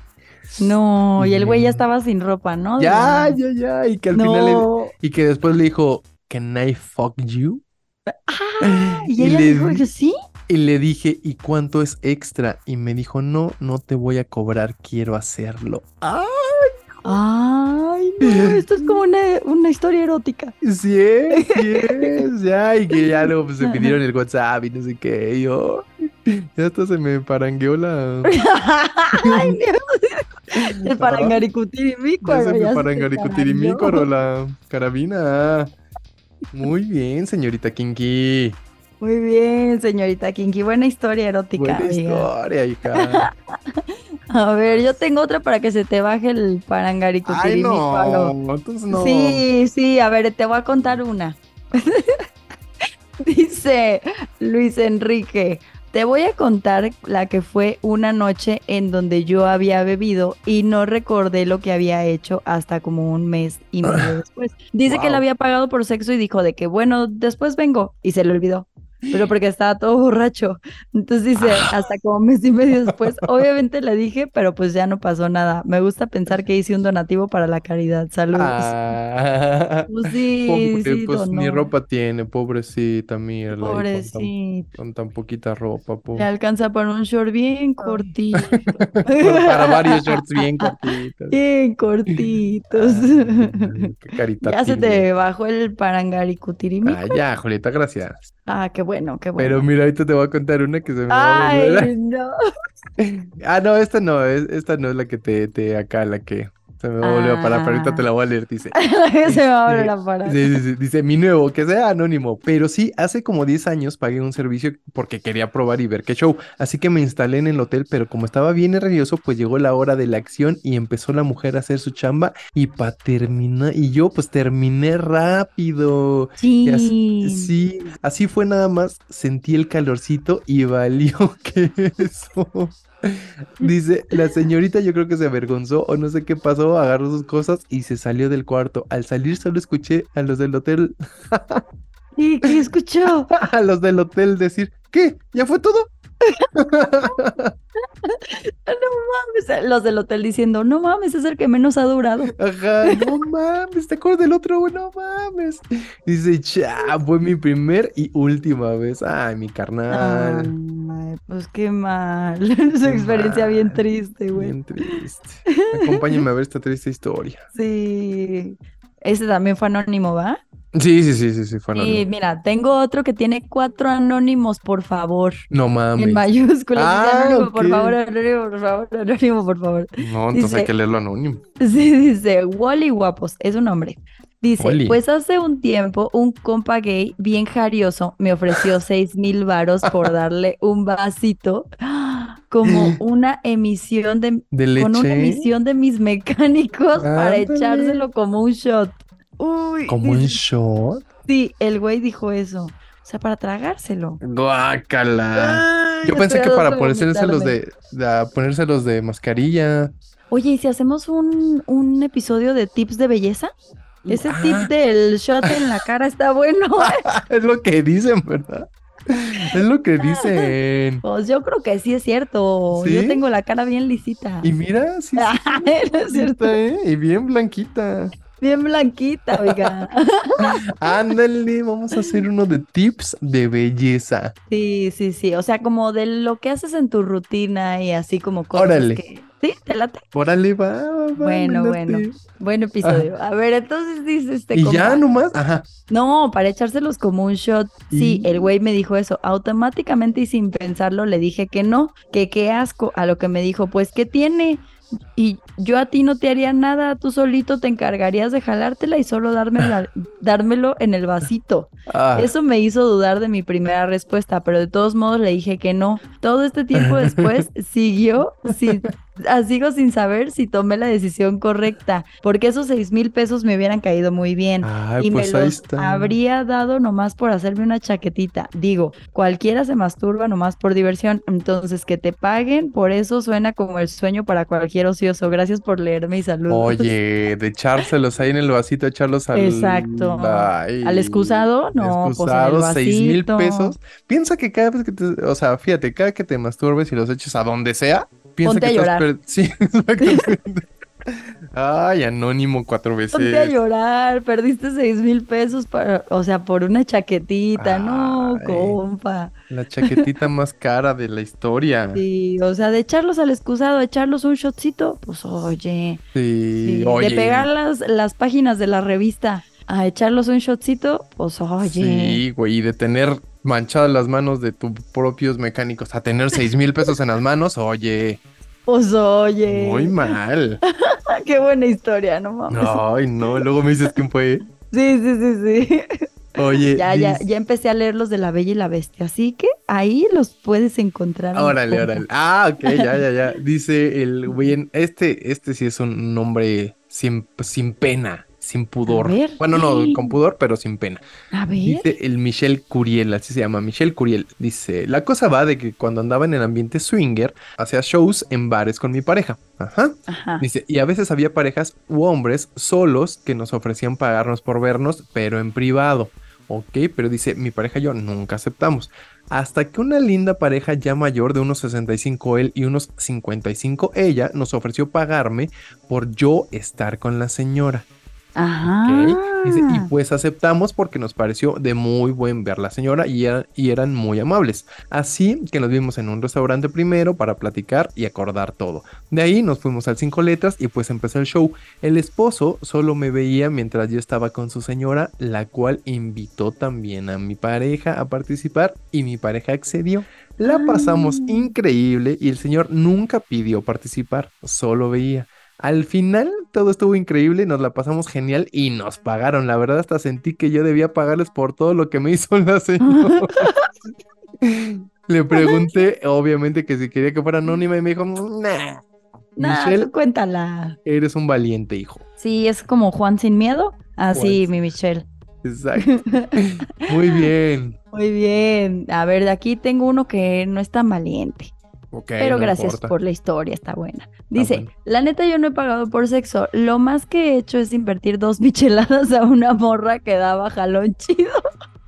No, y el güey ya Mm. estaba sin ropa, ¿no? Ya, ya, ya. Y que al final le- y que después le dijo, Can I fuck you? Ah, y Y ella le dijo di- que sí. Y le dije, ¿y cuánto es extra? Y me dijo, no, no te voy a cobrar, quiero hacerlo. ¡Ah! Ay, no, esto es como una, una historia erótica. Sí es, sí es, ya, y que ya luego pues, se pidieron el WhatsApp y no sé qué, y yo, ya hasta se me parangueó la... Ay, Dios. El parangaricutirimícuaro. Ya se me parangaricutirimícuaro la carabina. Muy bien, señorita Kinky. Muy bien, señorita Kinky. Buena historia erótica, Buena amiga. historia, hija. A ver, yo tengo otra para que se te baje el Ay, parangaricutirimícuaro. no, entonces no. Sí, sí, a ver, te voy a contar una. Dice Luis Enrique, te voy a contar la que fue una noche en donde yo había bebido y no recordé lo que había hecho hasta como un mes y medio después. Dice que le había pagado por sexo y dijo de que bueno, después vengo y se le olvidó. Pero porque estaba todo borracho. Entonces dice, hasta como mes y medio después, obviamente le dije, pero pues ya no pasó nada. Me gusta pensar que hice un donativo para la caridad. Saludos. Ah. Pues sí, Pobre, sí, pues ni ropa tiene, pobrecita con tan- Pobrecito. Con tan poquita ropa, Le pobre. alcanza para un short bien cortito. Para varios shorts bien cortitos. Bien cortitos. Ay, Qué carita Ya se te bajó el parangaricutirimí. Ah, ya, Julieta, gracias. Ah, qué bueno, qué Pero bueno. mira, ahorita te voy a contar una que se me va a volver. Ay, no. Ah, no, esta no, es- esta no es la que te, te acá, la que se me va a volver a parar, pero ahorita te la voy a leer, dice. se me va a volver a parar. Sí, sí, sí, Dice mi nuevo, que sea anónimo, pero sí, hace como 10 años pagué un servicio porque quería probar y ver qué show, así que me instalé en el hotel, pero como estaba bien nervioso, pues llegó la hora de la acción y empezó la mujer a hacer su chamba y para terminar, y yo pues terminé rápido. Y así, Sí. sí, así fue nada más, sentí el calorcito y valió que eso. Dice, la señorita yo creo que se avergonzó o no sé qué pasó, agarró sus cosas y se salió del cuarto. Al salir solo escuché a los del hotel, ¿Y qué escuchó? a los del hotel decir, ¿qué? ¿Ya fue todo? No mames, Los del hotel diciendo, no mames, es el que menos ha durado. Ajá, no mames, ¿te acuerdas del otro? No mames. Dice, cha, fue mi primer y última vez. Ay, mi carnal. Ay, pues qué mal. Su Qué experiencia bien triste, güey. Bien triste. Acompáñame a ver esta triste historia. Sí. Ese también fue anónimo, ¿va? Sí, sí, sí, sí, sí, fue Y anónimo. mira, tengo otro que tiene cuatro anónimos, por favor. No En mames. mayúsculas. Dice, Ah, anónimo, por favor, anónimo, por favor, anónimo, por favor. No, entonces hay que leerlo anónimo. Sí, dice, Wally Guapos, es un hombre. Dice, Wally. pues hace un tiempo un compa gay bien jarioso me ofreció seis mil varos por darle un vasito como una emisión de, ¿De con una leche? emisión de mis mecánicos para Ándale. echárselo como un shot. Uy, ¿Como un shot? sí, el güey dijo eso. O sea, para tragárselo. Guácala. Ay, Yo pensé que para ponérselos de, de- ponérselos de mascarilla. Oye, ¿y si hacemos un, un episodio de tips de belleza? Ese tip Ah. del shot en la cara está bueno. Es lo que dicen, ¿verdad? Es lo que dicen. Pues yo creo que sí es cierto. ¿Sí? Yo tengo la cara bien lisita. Y mira, sí, sí, es cierto. ¿eh? Y bien blanquita. Bien blanquita, oiga. Ándale, vamos a hacer uno de tips de belleza. Sí, sí, sí. O sea, como de lo que haces en tu rutina y así como cosas Órale. que. Sí, te late. Órale, va, va, Bueno, bueno. Buen episodio. A ver, entonces dice este Y compa, ya nomás, ajá. No, para echárselos como un shot. Sí, Y- el güey me dijo eso. Automáticamente y sin pensarlo le dije que no, que qué asco. A lo que me dijo, pues, ¿qué tiene? Y yo a ti no te haría nada, tú solito te encargarías de jalártela y solo dármela- dármelo en el vasito. Ah, Eso me hizo dudar de mi primera respuesta, pero de todos modos le dije que no. Todo este tiempo después siguió sin, sigo sin saber si tomé la decisión correcta, porque esos seis mil pesos me hubieran caído muy bien. Ay, y pues me ahí los está. habría dado nomás por hacerme una chaquetita. Digo, cualquiera se masturba nomás por diversión, entonces que te paguen, por eso suena como el sueño para cualquier ocioso. Gracias por leerme y saludos. Oye, de echárselos ahí en el vasito, echarlos al... Exacto. Ay, ¿Al excusado? No, pues excusado, seis mil pesos. Piensa que cada vez que te... O sea, fíjate, cada que te masturbes y los eches a donde sea, piensa Ponte que a estás... llorar. Sí, exactamente. Ay, anónimo cuatro veces. Ponte a llorar, perdiste seis mil pesos para, o sea, por una chaquetita, no, compa. La chaquetita más cara de la historia. Sí, o sea, de echarlos al excusado, echarlos un shotcito, pues oye, Sí, sí, oye. de pegar las, las páginas de la revista a echarlos un shotcito, pues oye, Sí, güey, y de tener manchadas las manos de tus propios mecánicos a tener seis mil pesos en las manos, oye, pues oye, muy mal. qué buena historia, no mames. Ay, no, luego me dices quién fue. Sí, sí, sí, sí. Oye, Ya, ya, ya empecé a leer los de la Bella y la Bestia, así que ahí los puedes encontrar. Órale, órale. Ah, ok, ya, ya, ya. Dice el güey, este, este sí es un nombre sin, sin pena, sin pudor. ver. Bueno, no, con pudor, pero sin pena. A ver. Dice el Michel Curiel, así se llama, Michel Curiel. Dice, la cosa va de que cuando andaba en el ambiente swinger, hacía shows en bares con mi pareja. Ajá. Ajá. Dice, y a veces había parejas u hombres solos que nos ofrecían pagarnos por vernos, pero en privado. Ok, pero dice, mi pareja y yo nunca aceptamos. Hasta que una linda pareja ya mayor de unos 65 él y unos 55 ella nos ofreció pagarme por yo estar con la señora. Ajá. y pues aceptamos porque nos pareció de muy buen ver la señora y, era- y eran muy amables. Así que nos vimos en un restaurante primero para platicar y acordar todo. De ahí nos fuimos al cinco letras y pues empezó el show. El esposo solo me veía mientras yo estaba con su señora, la cual invitó también a mi pareja a participar y mi pareja accedió. La pasamos increíble y el señor nunca pidió participar, solo veía. Al final todo estuvo increíble, nos la pasamos genial y nos pagaron. La verdad hasta sentí que yo debía pagarles por todo lo que me hizo la señora. Le pregunté, obviamente, que si quería que fuera anónima y me dijo, nah, Nah, Michelle, cuéntala. eres un valiente hijo. Sí, es como Juan sin miedo. Así, Juan. mi Michelle. Exacto. Muy bien. Muy bien. A ver, de aquí tengo uno que no es tan valiente. Pero no gracias importa. por la historia, está buena. Dice, bueno. la neta yo no he pagado por sexo. Lo más que he hecho es invertir dos micheladas a una morra que daba jalón chido.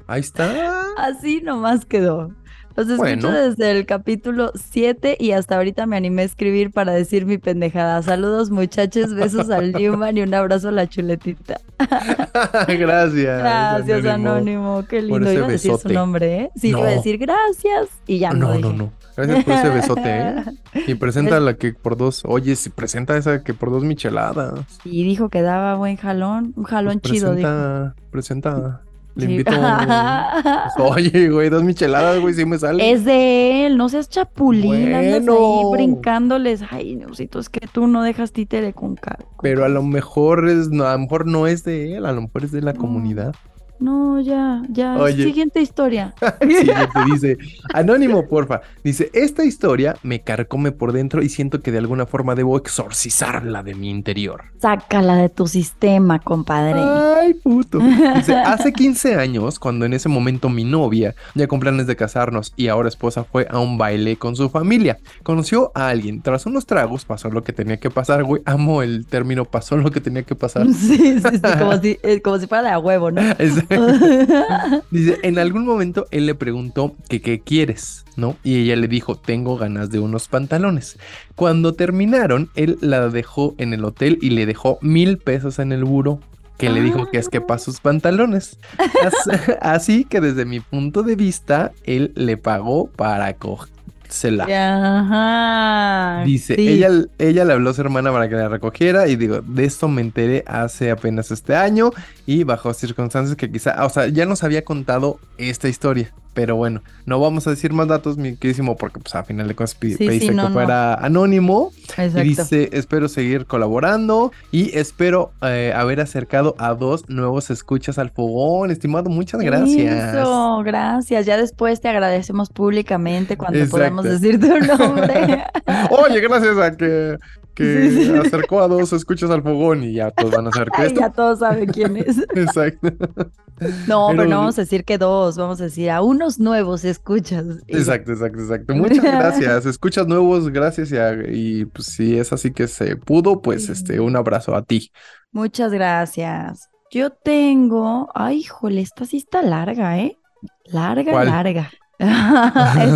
Ahí está. Así nomás quedó. Los escucho Bueno. desde el capítulo 7 y hasta ahorita me animé a escribir para decir mi pendejada. Saludos muchachos, besos al Newman y un abrazo a la chuletita. Gracias. Gracias, Anónimo. Qué lindo. Iba a decir su nombre, ¿eh? Sí, iba a decir gracias y ya No, no, no, no. Gracias por ese besote, ¿eh? Y presenta la que por dos. Oye, si presenta esa que por dos micheladas. Y dijo que daba buen jalón, un jalón Pues chido, dijo. presenta, presenta. Le Sí. invito. Pues, oye, güey, dos micheladas, güey, si me sale. Es de él, no seas chapulín, andas ahí Bueno. brincándoles. Ay, Neusito, es que tú no dejas títere con cara. Pero a lo mejor es, no, a lo mejor no es de él, a lo mejor es de la comunidad. No, ya, ya. Oye. Siguiente historia. Siguiente dice, anónimo, porfa. Dice, esta historia me carcome por dentro y siento que de alguna forma debo exorcizarla de mi interior. Sácala de tu sistema, compadre. Ay, puto. Dice, hace 15 años, cuando en ese momento mi novia, ya con planes de casarnos y ahora esposa, fue a un baile con su familia. Conoció a alguien. Tras unos tragos pasó lo que tenía que pasar, güey. Amo el término pasó lo que tenía que pasar. Sí, sí, sí, como si, eh, como si fuera de a huevo, ¿no? Exacto. Dice, en algún momento él le preguntó que qué quieres, ¿no? Y ella le dijo, tengo ganas de unos pantalones. Cuando terminaron, él la dejó en el hotel y le dejó mil pesos en el buro que le dijo que es que para sus pantalones. Así, que desde mi punto de vista, él le pagó para cogérsela. Ajá. Dice, sí. ella, ella le habló a su hermana para que la recogiera y digo, de esto me enteré hace apenas este año y bajo circunstancias que quizá, o sea, ya nos había contado esta historia. Pero bueno, no vamos a decir más datos, mi queridísimo, porque pues a final de cuentas Sí, sí, pediste no, que no. fuera anónimo. Exacto. Y dice, espero seguir colaborando y espero eh, haber acercado a dos nuevos escuchas al fogón. Estimado, muchas gracias. Eso, gracias. Ya después te agradecemos públicamente cuando Exacto. podamos decir tu nombre. Oye, gracias a que, que Sí, sí. acercó a dos escuchas al fogón y ya todos van a saber que ya todos saben quién es. Exacto. No, pero, Pero- no vamos a decir que dos, vamos a decir a unos nuevos escuchas. Exacto, exacto, exacto. Muchas gracias. Escuchas nuevos, gracias. Y, a- y, pues si es así que se pudo, pues este, un abrazo a ti. Muchas gracias. Yo tengo, ay, híjole, esta sí está larga, ¿eh? Larga, ¿Cuál? larga. Ay,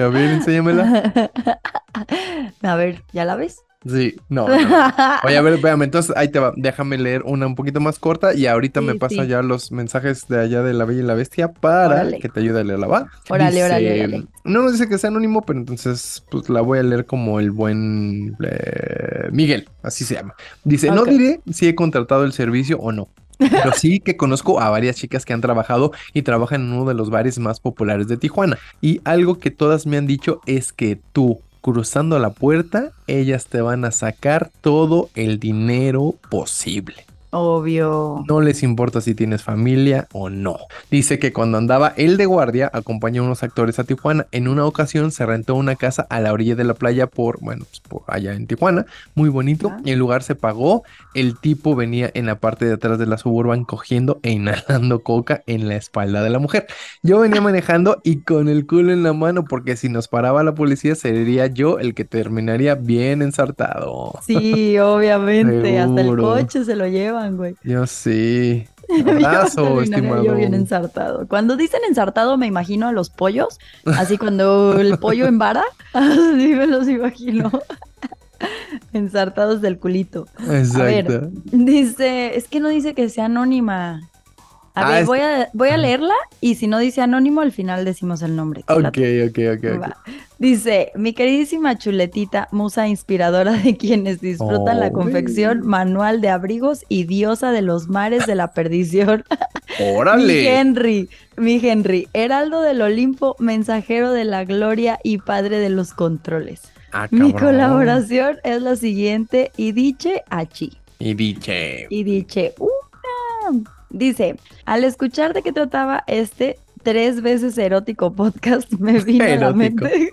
a ver, enséñamela. A ver, ¿ya la ves? Sí, no. no. Oye, a ver, espérame, entonces ahí te va. Déjame leer una un poquito más corta y ahorita me pasa sí. ya los mensajes de allá de la Bella y la Bestia para Órale. que te ayude a leerla, ¿va? Órale, Dice, órale, órale. No nos dice que sea anónimo, pero entonces pues la voy a leer como el buen eh, Miguel, así se llama. Dice, no diré si he contratado el servicio o no. Pero sí que conozco a varias chicas que han trabajado y trabajan en uno de los bares más populares de Tijuana. Y algo que todas me han dicho es que tú, cruzando la puerta, ellas te van a sacar todo el dinero posible. Obvio. No les importa si tienes familia o no. Dice que cuando andaba él de guardia, acompañó a unos actores a Tijuana. En una ocasión se rentó una casa a la orilla de la playa por, bueno, pues por allá en Tijuana. Muy bonito. Ah. El lugar se pagó. El tipo venía en la parte de atrás de la suburban cogiendo e inhalando coca en la espalda de la mujer. Yo venía manejando y con el culo en la mano porque si nos paraba la policía sería yo el que terminaría bien ensartado. Sí, obviamente. Hasta el coche se lo güey. Yo sí. Abrazo, estimado. Yo bien ensartado. Cuando dicen ensartado, me imagino a los pollos. Así cuando el pollo en vara, así me los imagino. Ensartados del culito. Exacto. Dice, es que no dice que sea anónima. A Ah, ver, es- voy, a, voy a leerla y si no dice anónimo, al final decimos el nombre. ¿Te Ok, ok, ok. Dice, mi queridísima chuletita, musa inspiradora de quienes disfrutan la Oh, confección, manual de abrigos y diosa de los mares de la perdición. Mi ¡Órale! Henry, mi Henry, heraldo del Olimpo, mensajero de la gloria y padre de los controles. Ah, Mi colaboración es la siguiente y diche achi. Y diche. Y diche una. Dice, al escuchar de qué trataba este tres veces erótico podcast, me vino a la Erótico. mente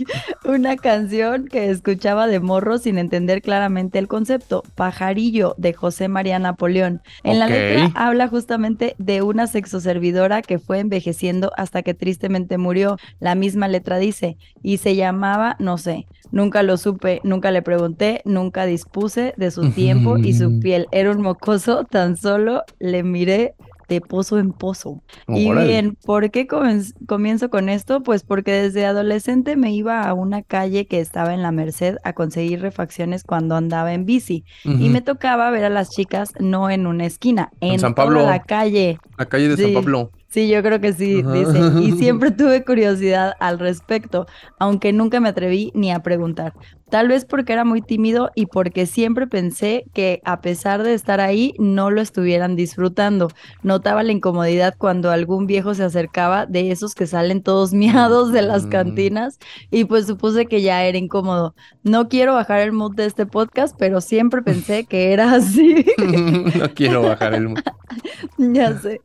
una canción que escuchaba de morro sin entender claramente el concepto, Pajarillo, de José María Napoleón. En la letra habla justamente de una sexoservidora que fue envejeciendo hasta que tristemente murió. La misma letra dice, y se llamaba, no sé, nunca lo supe, nunca le pregunté, nunca dispuse de su tiempo y su piel. Era un mocoso, tan solo le miré de pozo en pozo. Y Órale. bien, ¿por qué comienzo con esto? Pues porque desde adolescente me iba a una calle que estaba en la Merced a conseguir refacciones cuando andaba en bici. Y me tocaba ver a las chicas no en una esquina, en San toda Pablo. la calle. La calle de San. Pablo. Sí, yo creo que sí, Ajá. dice. Y siempre tuve curiosidad al respecto, aunque nunca me atreví ni a preguntar. Tal vez porque era muy tímido y porque siempre pensé que a pesar de estar ahí, no lo estuvieran disfrutando. Notaba la incomodidad cuando algún viejo se acercaba de esos que salen todos miados de las cantinas y pues supuse que ya era incómodo. No quiero bajar el mood de este podcast, pero siempre pensé que era así. no quiero bajar el. Ya sé.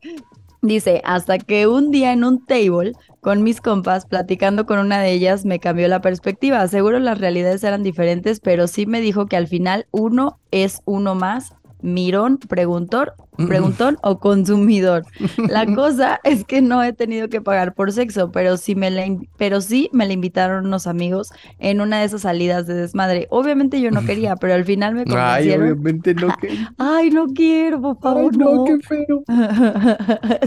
Dice, hasta que un día en un table con mis compas, platicando con una de ellas, me cambió la perspectiva. Seguro las realidades eran diferentes, pero sí me dijo que al final uno es uno más mirón, preguntor, preguntón o consumidor. La cosa es que no he tenido que pagar por sexo, pero sí me la, pero sí me la invitaron unos amigos en una de esas salidas de desmadre. Obviamente yo no quería, pero al final me convencieron. Ay, obviamente no quería. Ay, no quiero, por favor, Ay, no, qué feo.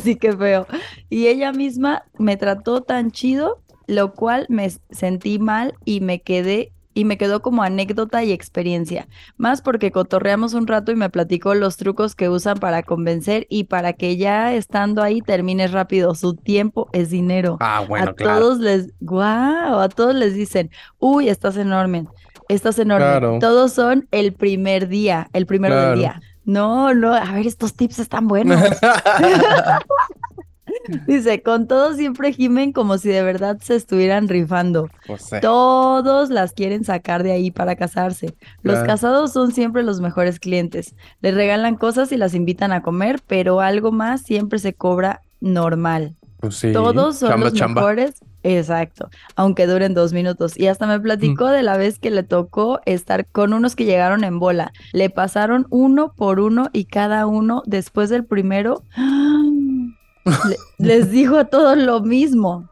sí, qué feo. Y ella misma me trató tan chido, lo cual me sentí mal y me quedé y me quedó como anécdota y experiencia, más porque cotorreamos un rato y me platicó los trucos que usan para convencer y para que ya estando ahí termines rápido, su tiempo es dinero. Ah, bueno, a todos les, guau, a todos les dicen, uy, estás enorme, estás enorme. Todos son el primer día, el primero del día. No, no, a ver, estos tips están buenos. Dice, con todo siempre gimen como si de verdad se estuvieran rifando. Todos las quieren sacar de ahí para casarse. Los casados son siempre los mejores clientes. Les regalan cosas y las invitan a comer, pero algo más siempre se cobra normal. Pues sí, Todos son chamba, los chamba. mejores. Exacto, aunque duren dos minutos. Y hasta me platicó Mm. de la vez que le tocó estar con unos que llegaron en bola. Le pasaron uno por uno y cada uno después del primero le- les dijo a todos lo mismo.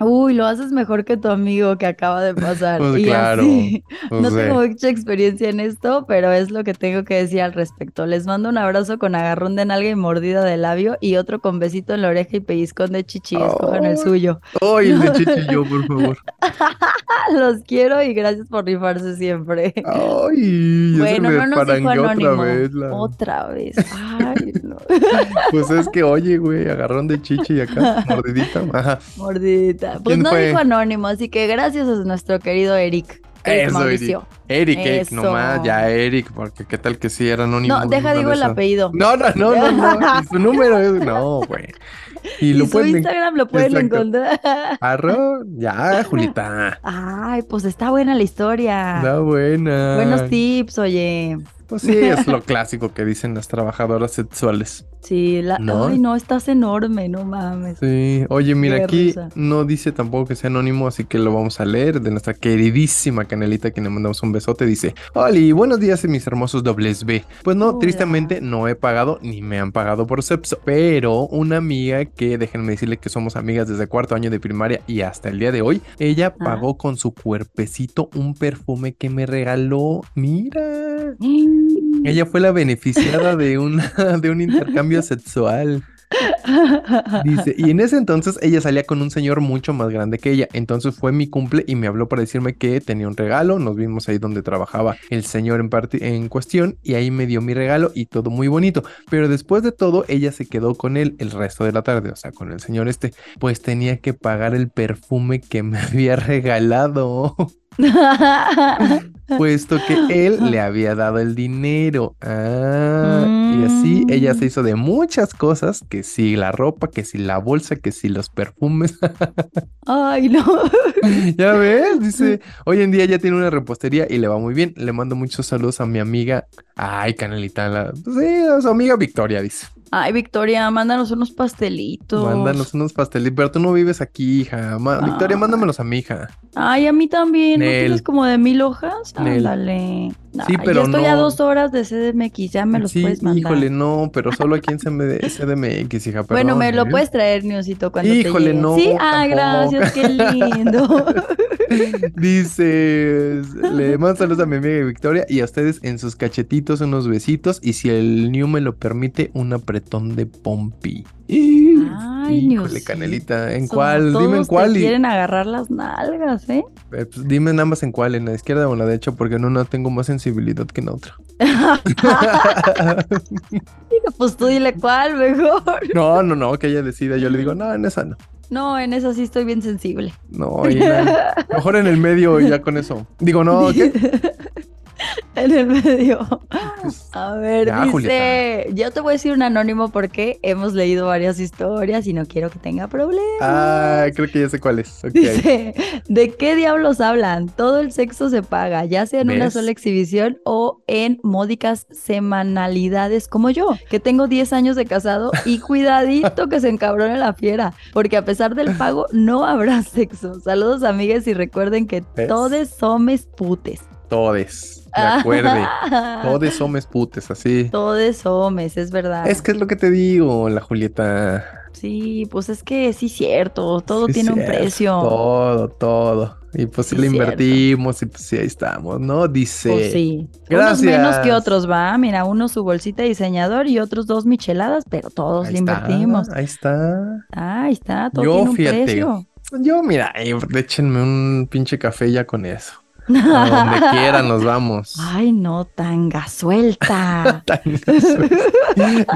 Uy, lo haces mejor que tu amigo que acaba de pasar. Pues y claro, así, pues no tengo mucha experiencia en esto, pero es lo que tengo que decir al respecto. Les mando un abrazo con agarrón de nalga y mordida de labio y otro con besito en la oreja y pellizcón de chichi. Escojan el suyo. Ay, el de Chichi yo, por favor. Los quiero y gracias por rifarse siempre. Ay, Bueno, no nos dijo anónimo. otra vez. la- Otra vez. Ay, no. Pues es que, oye, güey, agarrón de chichi y acá, mordidita. Ajá. Mordidita. Pues ¿Quién no fue? dijo anónimo, así que gracias a nuestro querido Eric. Eric Eso, Mauricio. Eric, Eric, nomás, ya Eric, porque qué tal que sí era anónimo. No, deja digo el apellido. No, no, no, no, no. y su número es. No, güey. Y, Y lo su pueden. Instagram lo pueden Exacto. encontrar. Arro, ya, Julita. Ay, pues está buena la historia. Está buena. Buenos tips, oye. Pues sí, es lo clásico que dicen las trabajadoras sexuales. Sí, la... ¿No? ay, no, estás enorme, no mames. Sí, oye, mira, Qué aquí no dice tampoco que sea anónimo, así que lo vamos a leer de nuestra queridísima Canelita, a quien le mandamos un besote. Dice: Oli, buenos días, mis hermosos dobles B. Pues no, Hola. tristemente no he pagado ni me han pagado por Sepso, pero una amiga que déjenme decirle que somos amigas desde cuarto año de primaria y hasta el día de hoy, ella Ah. pagó con su cuerpecito un perfume que me regaló. Mira. Mm. Ella fue la beneficiada de, de un intercambio sexual. Dice, y en ese entonces ella salía con un señor mucho más grande que ella. Entonces fue mi cumple y me habló para decirme que tenía un regalo. Nos vimos ahí donde trabajaba el señor en, parte, en cuestión y ahí me dio mi regalo y todo muy bonito. Pero después de todo, ella se quedó con él el resto de la tarde, o sea, con el señor este. Pues tenía que pagar el perfume que me había regalado. puesto que él le había dado el dinero. Ah, y así ella se hizo de muchas cosas, que si la ropa, que si la bolsa, que si los perfumes. Ay, no. ya ves, dice, hoy en día ya tiene una repostería y le va muy bien. Le mando muchos saludos a mi amiga, ay, Canelita, la, sí, a su amiga Victoria, dice. Ay, Victoria, mándanos unos pastelitos. Mándanos unos pastelitos, pero tú no vives aquí, hija. Ma- Victoria, Ah. mándamelos a mi hija. Ay, a mí también. ¿No Nel. tienes como de mil hojas? Ándale. Sí, pero ya estoy a no. dos horas de CDMX, ya me los sí, puedes mandar. híjole, no, pero solo aquí en CDMX, hija, Bueno, me perdón, lo ¿eh? puedes traer, Niosito, cuando Híjole, te no, Sí, ah, gracias, qué lindo. Dice, le mando saludos a mi amiga Victoria y a ustedes en sus cachetitos unos besitos y si el New me lo permite, un apretón de pompi. Ay, Híjole, Canelita, ¿en cuál? Dime en te cuál y quieren agarrar las nalgas, ¿eh? eh, pues, dime en ambas en cuál, en la izquierda o en la derecha, porque en una tengo más sensibilidad que en otra. Pues tú dile cuál, mejor. No, no, no, que ella decida. Yo le digo, no, en esa no. No, en eso sí estoy bien sensible. No, y en mejor en el medio y ya con eso. Digo, no, ¿qué? En el medio. A ver, Ya, dice, Julieta. yo te voy a decir un anónimo porque hemos leído varias historias y no quiero que tenga problemas. Ah, creo que ya sé cuál es. Dice, ¿de qué diablos hablan? Todo el sexo se paga, ya sea en una sola exhibición o en módicas semanalidades como yo, que tengo 10 años de casado y cuidadito que se encabrone la fiera, porque a pesar del pago no habrá sexo. Saludos amigas y recuerden que ¿Ves? todos somos putes. Todes, de acuerde. Todes hombres putes, así. Todes hombres, es verdad. Es que es lo que te digo, la Julieta. Sí, pues es que sí, cierto, todo Sí, tiene un precio. Todo, todo. Y pues sí Sí, le cierto. invertimos y pues sí, ahí estamos, ¿no? Dice. Pues sí. Unos menos que otros, va. Mira, uno su bolsita de diseñador y otros dos micheladas, pero todos Ahí le está, invertimos. ahí está. Ahí está, todo Yo, tiene un fíjate, precio. Yo, mira, eh, échenme un pinche café ya con eso. A donde quiera nos vamos. Ay, no, tanga suelta.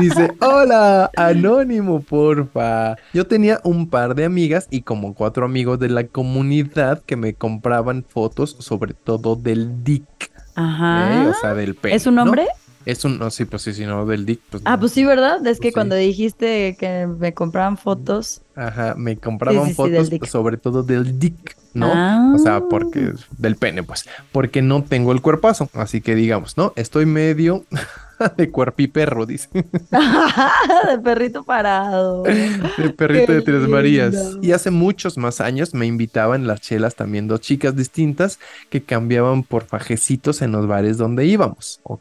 Dice, hola, anónimo, porfa. Yo tenía un par de amigas y como cuatro amigos de la comunidad que me compraban fotos, sobre todo del dick, ¿eh? Ajá. o sea, del pene. ¿Es un ¿no? hombre? Es un, no, sí, pues sí, sí, no, del dick, pues Ah, no. pues sí, ¿verdad? Es que Pues sí. cuando dijiste que me compraban fotos. Ajá, me compraban Sí, sí, fotos sobre todo del dick, ¿no? Ah. O sea, porque del pene, pues, porque no tengo el cuerpazo, así que digamos, ¿no? Estoy medio de cuerpiperro, dice. de perrito parado. El perrito Qué de Tres Marías. Y hace muchos más años me invitaban las chelas también dos chicas distintas que cambiaban por fajecitos en los bares donde íbamos. Ok.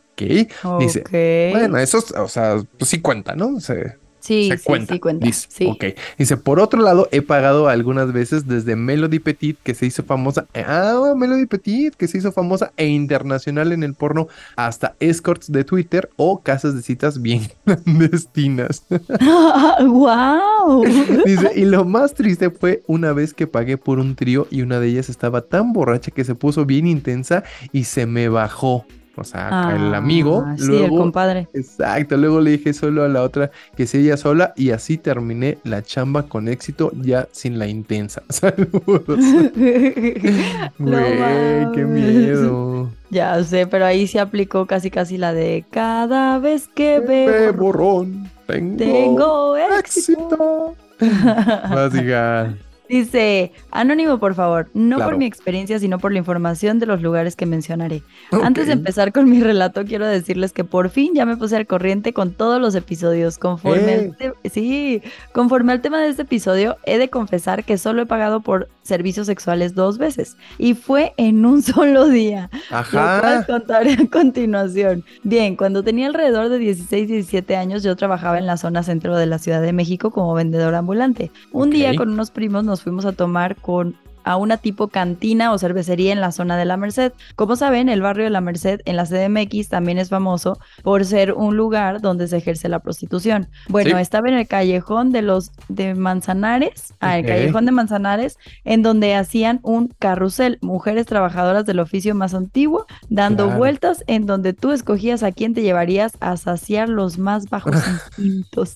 Dice, Ok. bueno, eso, es- o sea, pues sí cuenta, ¿no? Se, sí, se sí, cuenta. sí, cuenta. Dice, Sí. ok. Dice, por otro lado, he pagado algunas veces desde Melody Petit, que se hizo famosa. Ah, Melody Petit, que se hizo famosa e internacional en el porno, hasta escorts de Twitter o casas de citas bien clandestinas. ¡Wow! Dice, y lo más triste fue una vez que pagué por un trío y una de ellas estaba tan borracha que se puso bien intensa y se me bajó. O sea, el amigo. Ah, Sí, el luego, compadre. exacto, luego le dije solo a la otra que se ella sola y así terminé la chamba con éxito ya sin la intensa. Saludos. No Güey, qué miedo. Ya sé, pero ahí se aplicó casi casi la de cada vez que Ve veo borrón. Tengo, tengo éxito. éxito. Hija. Dice, anónimo por favor, no Claro. por mi experiencia, sino por la información de los lugares que mencionaré. Antes de empezar con mi relato, quiero decirles que por fin ya me puse al corriente con todos los episodios. Conforme, Eh. al, sí, conforme al tema de este episodio, he de confesar que solo he pagado por servicios sexuales dos veces y fue en un solo día. Lo cual Ajá. contaré a continuación. Bien, cuando tenía alrededor de 16, 17 años, yo trabajaba en la zona centro de la Ciudad de México como vendedor ambulante. Un día con unos primos nos fuimos a tomar con a una tipo cantina o cervecería en la zona de la Merced. Como saben, el barrio de la Merced en la CDMX también es famoso por ser un lugar donde se ejerce la prostitución. Bueno, Sí. estaba en el callejón de los de Manzanares, ah, el callejón de Manzanares, en donde hacían un carrusel, mujeres trabajadoras del oficio más antiguo, dando Claro. vueltas en donde tú escogías a quién te llevarías a saciar los más bajos instintos.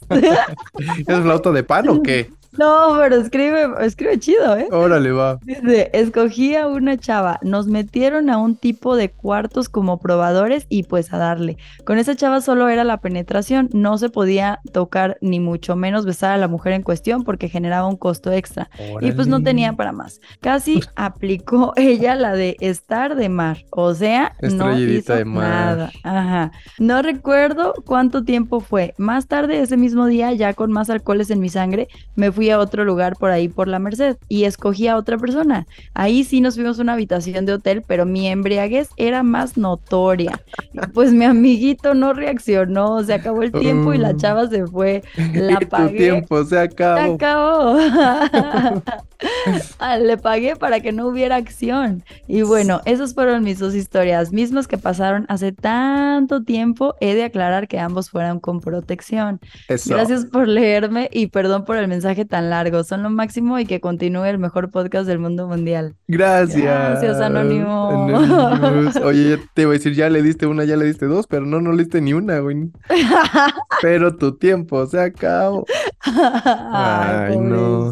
¿Es flauta de pan o qué? No, pero escribe, escribe chido, ¿eh? Órale, va. Dice, escogí a una chava, nos metieron a un tipo de cuartos como probadores y pues a darle. Con esa chava solo era la penetración, no se podía tocar ni mucho menos besar a la mujer en cuestión porque generaba un costo extra. Y pues no tenía para más. Casi aplicó ella la de estar de mar, o sea, no hizo de mar. nada. Ajá. No recuerdo cuánto tiempo fue. Más tarde ese mismo día, ya con más alcoholes en mi sangre, me fui a otro lugar por ahí por la Merced y escogí a otra persona. Ahí sí nos fuimos a una habitación de hotel, pero mi embriaguez era más notoria. Pues mi amiguito no reaccionó, se acabó el tiempo y la Mm. chava se fue. La Y tu pagué. tiempo se Se acabó. acabó. Ah, Le pagué para que no hubiera acción. Y bueno, esas fueron mis dos historias, mismas que pasaron hace tanto tiempo. He de aclarar que ambos fueron con protección. Eso. Gracias por leerme y perdón por el mensaje tan largo. Son lo máximo y que continúe el mejor podcast del mundo mundial. Gracias. Gracias, Anónimo. Anonymous. Oye, te iba a decir, ya le diste una, ya le diste dos, pero no, no le diste ni una, güey. Pero tu tiempo se acabó. Ay, Ay, no.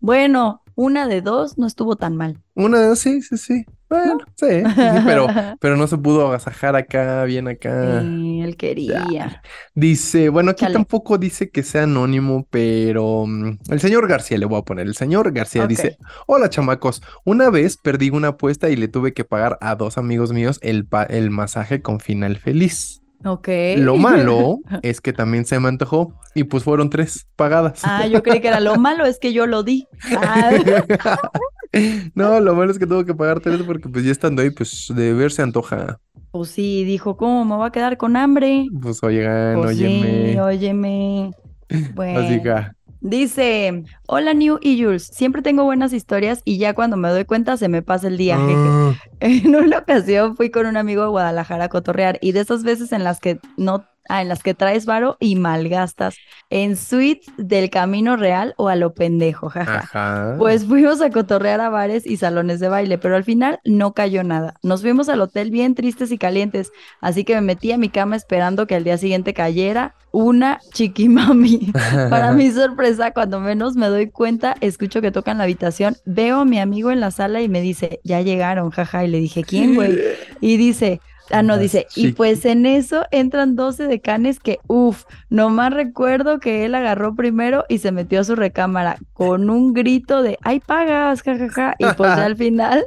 Bueno, una de dos no estuvo tan mal. Una, sí, sí, sí. Bueno, sí, sí, sí, pero, pero no se pudo agasajar acá, bien acá. Sí, él quería. Dice, bueno, aquí tampoco dice que sea anónimo, pero mm, el señor García le voy a poner. El señor García dice, hola chamacos, una vez perdí una apuesta y le tuve que pagar a dos amigos míos el, pa- el masaje con final feliz. Ok. Lo malo es que también se me antojó y pues fueron tres pagadas. Ah, yo creí que era lo malo, es que yo lo di. Ah, No, lo malo es que tuvo que pagar tres porque pues ya estando ahí, pues de ver se antoja. Pues sí, dijo, ¿cómo me voy a quedar con hambre? Pues oigan, Pues sí, óyeme. óyeme. Así Bueno. que, Dice, hola New y Jules, siempre tengo buenas historias y ya cuando me doy cuenta se me pasa el día. jeje". ah, En una ocasión fui con un amigo a Guadalajara a cotorrear y de esas veces en las que no, ah, en las que traes varo y malgastas en suites del camino real o a lo pendejo, jaja. ajá. Pues fuimos a cotorrear a bares y salones de baile, pero al final no cayó nada. Nos fuimos al hotel bien tristes y calientes, así que me metí a mi cama esperando que al día siguiente cayera una chiquimami. Para mi sorpresa, cuando menos me doy cuenta, escucho que tocan la habitación, veo a mi amigo en la sala y me dice, ya llegaron, jaja, y le dije, ¿quién, güey? Y dice, ah, no, dice, y pues en eso entran 12 decanes que, uff, nomás recuerdo que él agarró primero y se metió a su recámara con un grito de, ay, pagas, jajaja, y pues ya al final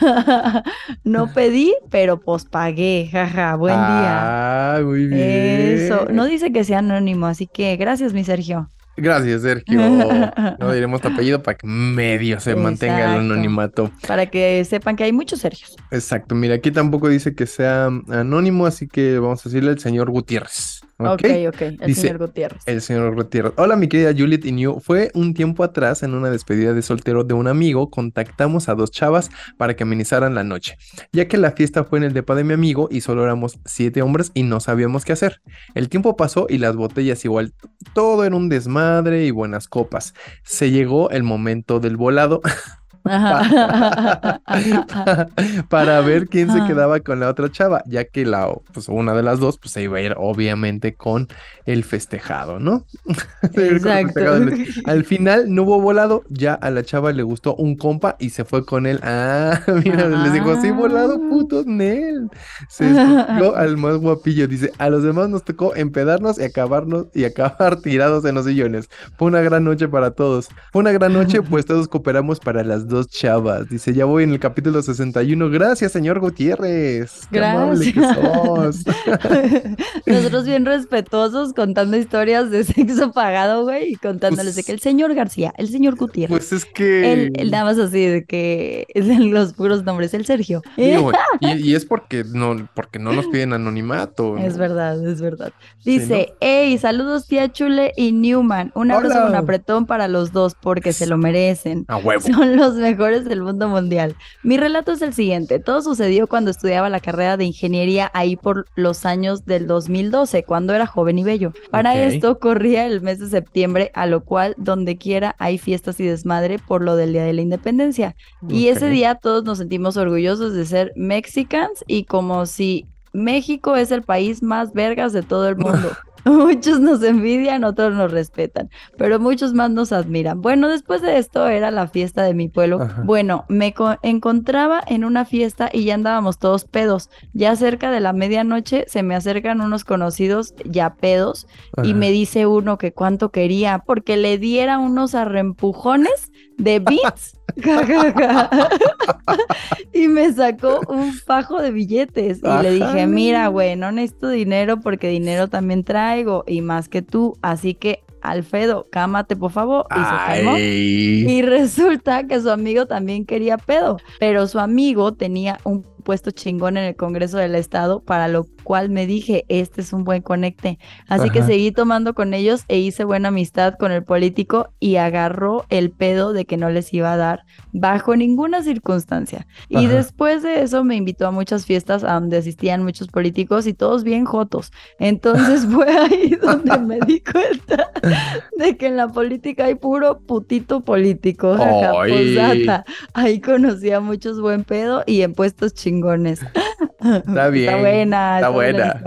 no pedí, pero pues pagué, jaja, buen día. Ah, muy bien. Eso, no dice que sea anónimo, así que gracias, mi Sergio. Gracias, Sergio. No diremos tu apellido para que medio se mantenga el anonimato. Para que sepan que hay muchos Sergios. Exacto. Mira, aquí tampoco dice que sea anónimo, así que vamos a decirle el señor Gutiérrez. ¿Ok? Ok, el Dice, señor Gutiérrez. El señor Gutiérrez. Hola, mi querida Juliet y New. Fue un tiempo atrás, en una despedida de soltero de un amigo, contactamos a dos chavas para que amenizaran la noche, ya que la fiesta fue en el depa de mi amigo y solo éramos siete hombres y no sabíamos qué hacer. El tiempo pasó y las botellas igual, todo era un desmadre y buenas copas. Se llegó el momento del volado Para ver quién se quedaba con la otra chava, ya que la, pues una de las dos, pues se iba a ir obviamente con el festejado, ¿no? Exacto. festejado Al final no hubo volado, ya a la chava le gustó un compa y se fue con él. Ah, mira, les dijo, sí, volado, Ah. puto, Nel. Se escogió al más guapillo, dice, a los demás nos tocó empedarnos y acabarnos y acabar tirados en los sillones. Fue una gran noche para todos. Fue una gran noche, pues todos cooperamos para las dos chavas. Dice, ya voy en el capítulo 61. Gracias, señor Gutiérrez. Qué amable que sos. Nosotros bien respetuosos contando historias de sexo pagado, güey, y contándoles de Pues- que el señor García, el señor Gutiérrez, Pues es que... él, él nada más así de que los puros nombres, el Sergio. Digo, y, y es porque no, porque no nos piden anonimato. Es verdad, es verdad. Sí, Dice, hey, saludos tía Chule y Newman. Un abrazo Hola. apretón para los dos porque se lo merecen. A huevo. Son los mejores del mundo mundial. Mi relato es el siguiente. Todo sucedió cuando estudiaba la carrera de ingeniería ahí por los años del 2012, cuando era joven y bello. Para esto corría el mes de septiembre, a lo cual donde quiera hay fiestas y desmadre por lo del Día de la Independencia. Y ese día todos nos sentimos orgullosos de ser mexicans y como si México es el país más vergas de todo el mundo. Muchos nos envidian, otros nos respetan, pero muchos más nos admiran. Bueno, después de esto era la fiesta de mi pueblo. Ajá. Bueno, me co- encontraba en una fiesta y ya andábamos todos pedos. Ya cerca de la medianoche se me acercan unos conocidos ya pedos y me dice uno que cuánto quería porque le diera unos arrempujones de beats. Y me sacó un fajo de billetes y le dije, mira, güey, no necesito dinero porque dinero también traigo y más que tú, así que Alfredo, cámate por favor. Y se calmó. Y resulta que su amigo también quería pedo, pero su amigo tenía un puesto chingón en el Congreso del Estado, para lo cual me dije, este es un buen conecte. Así que seguí tomando con ellos e hice buena amistad con el político y agarró el pedo de que no les iba a dar bajo ninguna circunstancia. Y Ajá. después de eso me invitó a muchas fiestas a donde asistían muchos políticos y todos bien jotos. Entonces fue ahí donde me di cuenta de que en la política hay puro putito político. jaja, posdata. Ahí conocí a muchos buen pedo y en puestos chingones. Está bien, Está buena. está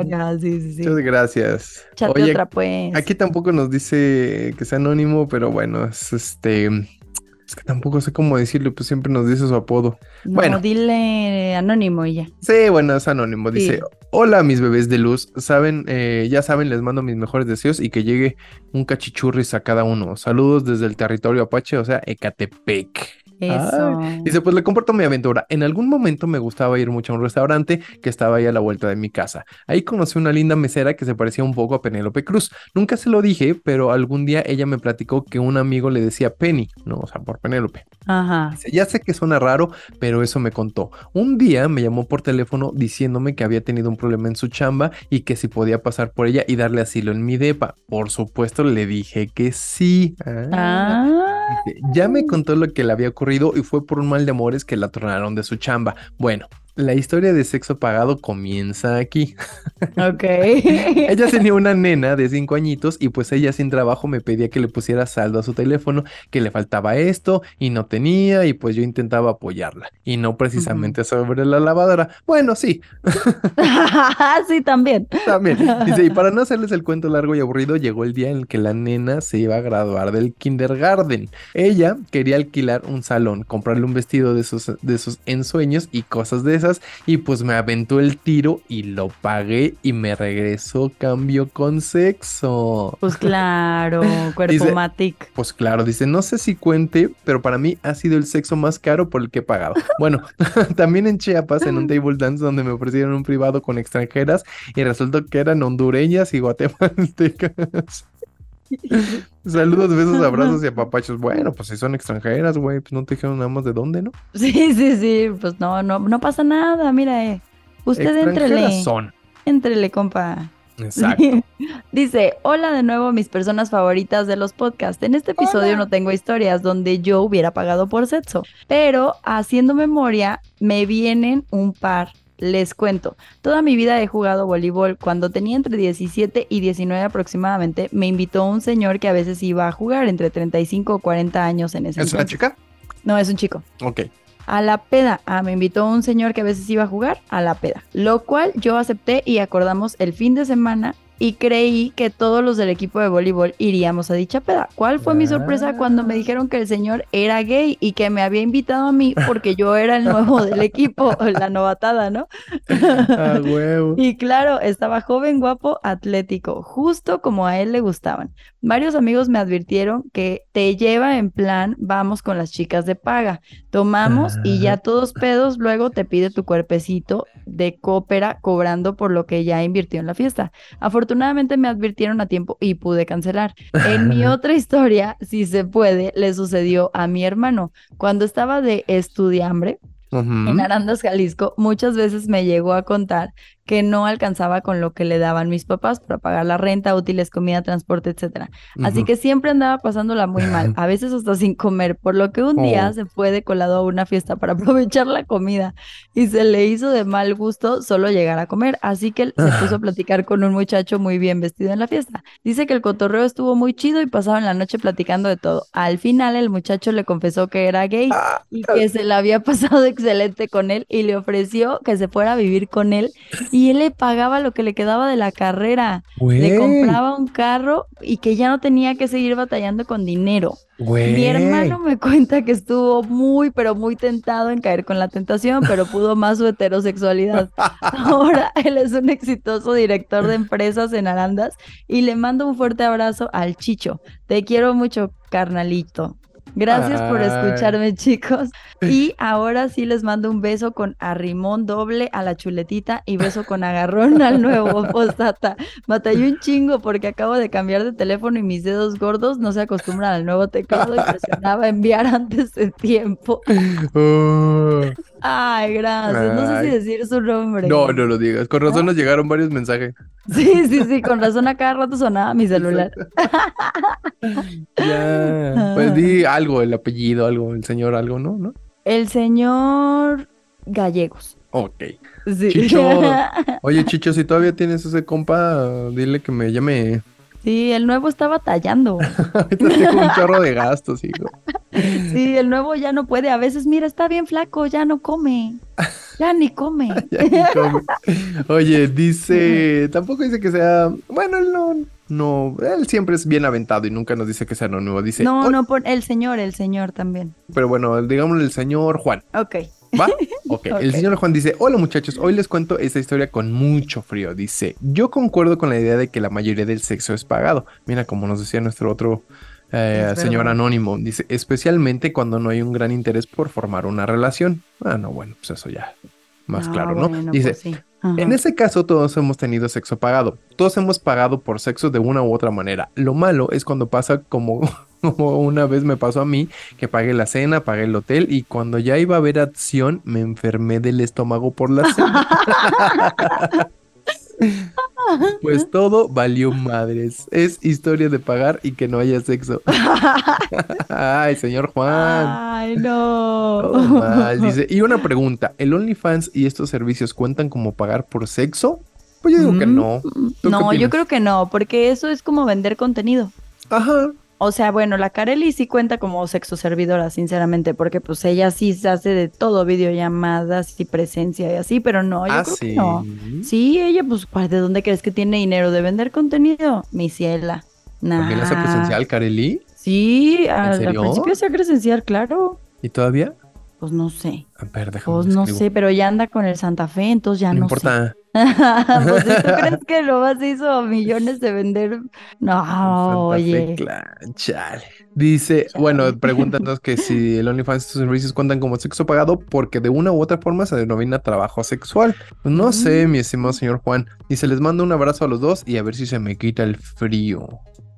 buena Sí, sí, sí. Muchas gracias. Échate Oye, otra, pues. aquí tampoco nos dice que sea anónimo, pero bueno, es este. Es que tampoco sé cómo decirlo, pues siempre nos dice su apodo. No, bueno. dile anónimo y ya. Sí, bueno, es anónimo. Dice: Sí. Hola, mis bebés de luz. Saben, eh, ya saben, les mando mis mejores deseos y que llegue un cachichurris a cada uno. Saludos desde el territorio Apache, o sea, Ecatepec. Eso. Dice, pues le comparto mi aventura. En algún momento me gustaba ir mucho a un restaurante que estaba ahí a la vuelta de mi casa. Ahí conocí una linda mesera que se parecía un poco a Penélope Cruz. Nunca se lo dije, pero algún día ella me platicó que un amigo le decía Penny, no, o sea, por Penélope. Ajá. Dice, ya sé que suena raro, pero eso me contó. Un día me llamó por teléfono diciéndome que había tenido un problema en su chamba y que si podía pasar por ella y darle asilo en mi depa. Por supuesto, le dije que sí. Ah. Ah. Dice, Ya me contó lo que le había ocurrido y fue por un mal de amores que la tornaron de su chamba. Bueno, la historia de sexo pagado comienza aquí. Ok. Ella tenía una nena de cinco añitos y pues ella sin trabajo me pedía que le pusiera saldo a su teléfono, que le faltaba esto y no tenía y pues yo intentaba apoyarla y no precisamente sobre la lavadora. Bueno, sí, sí, también. también. Dice, y para no hacerles el cuento largo y aburrido, llegó el día en el que la nena se iba a graduar del kindergarten. Ella quería alquilar un salón, comprarle un vestido de sus, de sus ensueños y cosas de esas y pues me aventó el tiro y lo pagué y me regresó cambio con sexo. Pues claro, cuerpo matic. Pues claro, dice, no sé si cuente, pero para mí ha sido el sexo más caro por el que he pagado. Bueno, también en Chiapas, en un table dance donde me ofrecieron un privado con extranjeras y resultó que eran hondureñas y guatemaltecas. Saludos, besos, abrazos y apapachos. Bueno, pues si son extranjeras, güey, pues no te dijeron nada más de dónde, ¿no? Sí, sí, sí. Pues no, no, no pasa nada. Mira, eh. Usted entrele. son. Entrele, compa. Exacto. Dice, hola de nuevo mis personas favoritas de los podcasts. En este episodio Hola. no tengo historias donde yo hubiera pagado por sexo, pero haciendo memoria me vienen un par. Les cuento, toda mi vida he jugado voleibol. Cuando tenía entre 17 y 19 aproximadamente, me invitó un señor que a veces iba a jugar entre 35 o 40 años en ese ¿Es una chica? No, es un chico. Ok. A la peda. Ah, me invitó un señor que a veces iba a jugar a la peda. Lo cual yo acepté y acordamos el fin de semana y creí que todos los del equipo de voleibol iríamos a dicha peda. ¿Cuál fue mi sorpresa cuando me dijeron que el señor era gay y que me había invitado a mí porque yo era el nuevo del equipo, la novatada, ¿no? Ah, huevo. Y claro, estaba joven, guapo, atlético, justo como a él le gustaban. Varios amigos me advirtieron que te lleva en plan, vamos con las chicas de paga, tomamos y ya todos pedos, luego te pide tu cuerpecito de cópera cobrando por lo que ya invirtió en la fiesta. Afortunadamente me advirtieron a tiempo y pude cancelar. En mi otra historia, si se puede, le sucedió a mi hermano. Cuando estaba de estudiambre, en Arandas, Jalisco, muchas veces me llegó a contar que no alcanzaba con lo que le daban mis papás para pagar la renta, útiles, comida, transporte, etcétera. Así que siempre andaba pasándola muy mal, a veces hasta sin comer, por lo que un día Oh. se fue de colado a una fiesta para aprovechar la comida y se le hizo de mal gusto solo llegar a comer, así que él se puso a platicar con un muchacho muy bien vestido en la fiesta. Dice que el cotorreo estuvo muy chido y pasaban la noche platicando de todo. Al final el muchacho le confesó que era gay Ah, y que se la había pasado excelente con él y le ofreció que se fuera a vivir con él y él le pagaba lo que le quedaba de la carrera, le compraba un carro y que ya no tenía que seguir batallando con dinero. güey. Mi hermano me cuenta que estuvo muy, pero muy tentado en caer con la tentación, pero pudo más su heterosexualidad. Ahora él es un exitoso director de empresas en Arandas y le mando un fuerte abrazo al Chicho. Te quiero mucho, carnalito. Gracias por escucharme, chicos. Y ahora sí les mando un beso con arrimón doble a la chuletita y beso con agarrón al nuevo postata. Batallé un chingo porque acabo de cambiar de teléfono y mis dedos gordos no se acostumbran al nuevo teclado y presionaba enviar antes de tiempo. Ay, gracias. No sé si decir su nombre. No, no lo digas. Con razón nos llegaron varios mensajes. Sí, sí, sí, con razón a cada rato sonaba mi celular. Ya. Pues di algo, el apellido, algo, el señor, algo, ¿no? ¿No? El señor Gallegos. Ok. Sí. Chicho. Oye, Chicho, si todavía tienes ese compa, dile que me llame. Sí, el nuevo está batallando. Ahorita un chorro de gastos, hijo. Sí, el nuevo ya no puede. A veces, mira, está bien flaco, ya no come. Ya ni come. Ya ni come. Oye, dice, tampoco dice que sea, bueno, él no, no, él siempre es bien aventado y nunca nos dice que sea anónimo. Dice, No, no, por el señor, el señor también. pero bueno, digámosle el señor Juan. Ok. ¿Va? Ok. El señor Juan dice, hola muchachos, hoy les cuento esta historia con mucho frío. Dice, yo concuerdo con la idea de que la mayoría del sexo es pagado. Mira, como nos decía nuestro otro Eh, señor. Anónimo dice, especialmente cuando no hay un gran interés por formar una relación. Ah, no, bueno, pues eso ya más claro, ¿no? bueno, Dice, pues sí. Ajá. en ese caso todos hemos tenido sexo pagado. Todos hemos pagado por sexo de una u otra manera. Lo malo es cuando pasa como, como una vez me pasó a mí, que pagué la cena, pagué el hotel y cuando ya iba a haber acción me enfermé del estómago por la cena. Pues todo valió madres. Es historia de pagar y que no haya sexo. Ay, señor Juan. Ay, no. Todo mal. Dice, y una pregunta, ¿el OnlyFans y estos servicios cuentan como pagar por sexo? Pues yo digo que Mm, no. ¿Tú qué No, yo creo que no, porque eso es como vender contenido. Ajá. O sea, bueno, la Kareli sí cuenta como sexo servidora, sinceramente, porque pues ella sí se hace de todo, videollamadas y presencia y así, pero no, yo ah, creo sí. que no. Sí, ella, pues, ¿pa- ¿de dónde crees que tiene dinero? ¿De vender contenido? Mi ciela. ¿También hace Nah. presencial, Kareli? Sí, al, principio hacía presencial, claro. ¿Y todavía? Pues no sé. A ver, déjame Pues no escribo. sé, pero ya anda con el Santa Fe, entonces ya No no, importa. sé. pues si tú crees que nomás hizo millones de vender. No, Santa oye. Chale. Dice, Chale. bueno, pregúntanos que si el OnlyFans y sus servicios cuentan como sexo pagado porque de una u otra forma se denomina trabajo sexual. Pues no sé, Mm. mi estimado señor Juan. Dice, les mando un abrazo a los dos y a ver si se me quita el frío.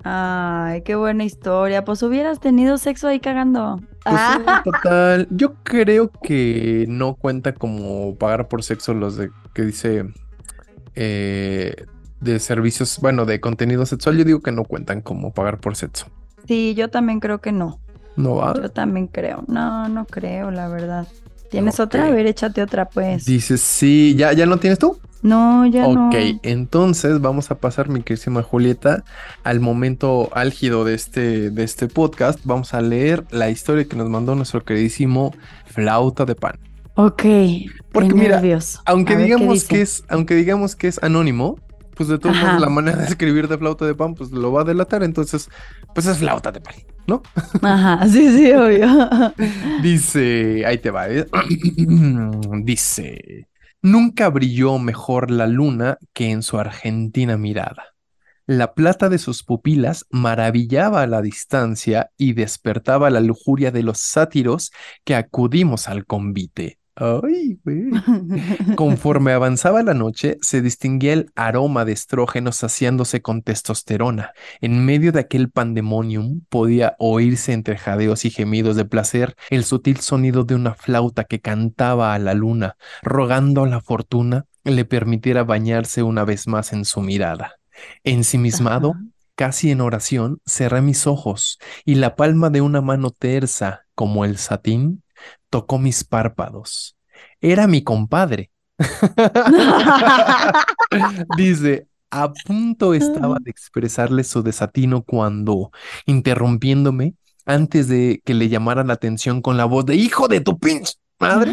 Ay, qué buena historia. Pues hubieras tenido sexo ahí cagando. Pues sí, Ah, total. Yo creo que no cuenta como pagar por sexo los de que dice eh, de servicios, bueno, de contenido sexual. Yo digo que no cuentan como pagar por sexo. sí, yo también creo que no. ¿No va? Yo también creo. No, no creo, la verdad. ¿Tienes otra? A ver, échate otra, pues. Dice, sí, ¿ya, ya no tienes tú? No, ya no. Ok, entonces vamos a pasar, mi querísima Julieta, al momento álgido de este, de este podcast. Vamos a leer la historia que nos mandó nuestro queridísimo Flauta de Pan. Ok. Porque mira, nervios. Aunque A ver, ¿qué digamos que es, aunque digamos que es anónimo, pues de todos modos la manera de escribir de flauta de pan, pues lo va a delatar. Entonces, pues es flauta de pan, ¿no? Ajá, sí, sí, obvio. Dice, ahí te va. ¿eh? Dice, nunca brilló mejor la luna que en su argentina mirada. La plata de sus pupilas maravillaba a la distancia y despertaba la lujuria de los sátiros que acudimos al convite. Ay, güey. Conforme avanzaba la noche, se distinguía el aroma de estrógenos saciándose con testosterona. En medio de aquel pandemonium podía oírse entre jadeos y gemidos de placer el sutil sonido de una flauta que cantaba a la luna, rogando a la fortuna le permitiera bañarse una vez más en su mirada. Ensimismado, Ajá. casi en oración, cerré mis ojos y la palma de una mano tersa, como el satín, tocó mis párpados. Era mi compadre. Dice, a punto estaba de expresarle su desatino cuando, interrumpiéndome, antes de que le llamaran la atención con la voz de hijo de tu pinche madre,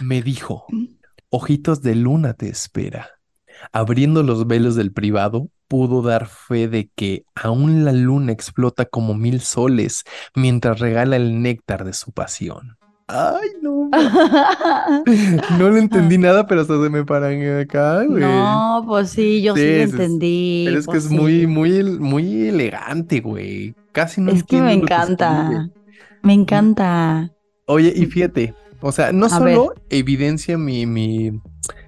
me dijo, ojitos de luna te espera. Abriendo los velos del privado, pudo dar fe de que aún la luna explota como mil soles mientras regala el néctar de su pasión. Ay, no. No le entendí nada, pero hasta se me paran acá, güey. No, pues sí, yo sí, Sí, lo es- entendí. Pero es que pues es sí. muy, muy, muy elegante, güey. Casi no Es que me encanta. Me encanta. Oye, y fíjate, o sea, no A solo evidencia mi, mi,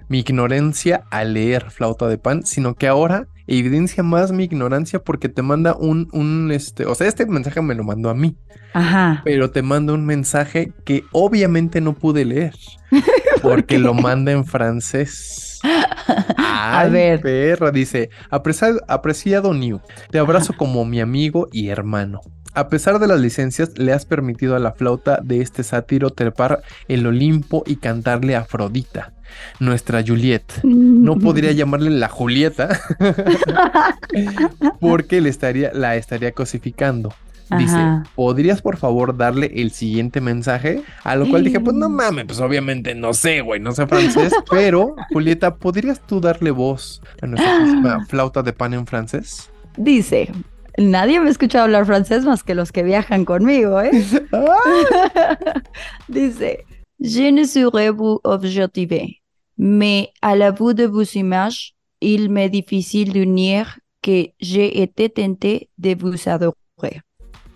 mi ignorancia al leer Flauta de Pan, sino que ahora evidencia más mi ignorancia porque te manda un, un, este, o sea, este mensaje me lo mandó a mí, Ajá. pero te manda un mensaje que obviamente no pude leer porque lo manda en francés. Ay, ver. perra, dice, apreciado, apreciado New, te abrazo como mi amigo y hermano. A pesar de las licencias, le has permitido a la flauta de este sátiro trepar el Olimpo y cantarle a Afrodita, nuestra Juliet. No podría llamarle la Julieta porque le estaría, la estaría cosificando. Dice, Ajá. ¿podrías por favor darle el siguiente mensaje? A lo cual dije, pues no mames, pues obviamente no sé, güey, no sé francés, pero Julieta, ¿podrías tú darle voz a nuestra flauta de pan en francés? Dice, nadie me ha escuchado hablar francés más que los que viajan conmigo, ¿eh? Dice, je ne saurais vous objectiver, mais à la vue de vos images, il m'est difficile d'unir que j'ai été tenté de vous adorer.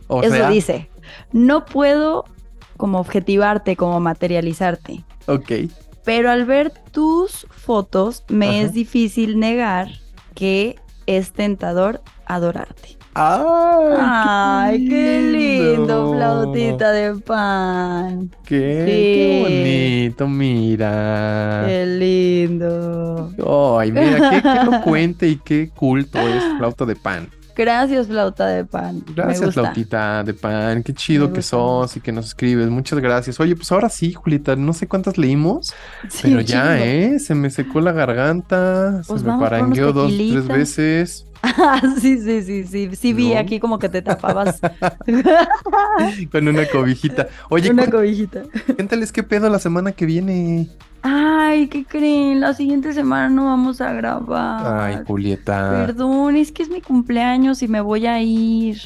O Eso sea, dice. No puedo como objetivarte, como materializarte. ok. Pero al ver tus fotos, me Ajá. es difícil negar que es tentador adorarte. ¡Ay! Ay, qué lindo, flautita de pan. Qué, bonito, mira. Qué lindo. Ay, mira, qué, qué elocuente y qué culto es flauta de pan. Gracias, flauta de pan. Gracias, flautita de pan. Qué chido que sos y que nos escribes. Muchas gracias. Oye, pues ahora sí, Julieta, no sé cuántas leímos, Sí, pero ya. ¿eh? Se me secó la garganta, Pues se me parangueó dos, tres veces. Ah, sí, sí, sí, sí. Sí vi No. aquí como que te tapabas Con una cobijita. Oye, una cobijita. cuéntales qué pedo la semana que viene. Ay, ¿qué creen? La siguiente semana no vamos a grabar. Ay, Julieta. Perdón, es que es mi cumpleaños y me voy a ir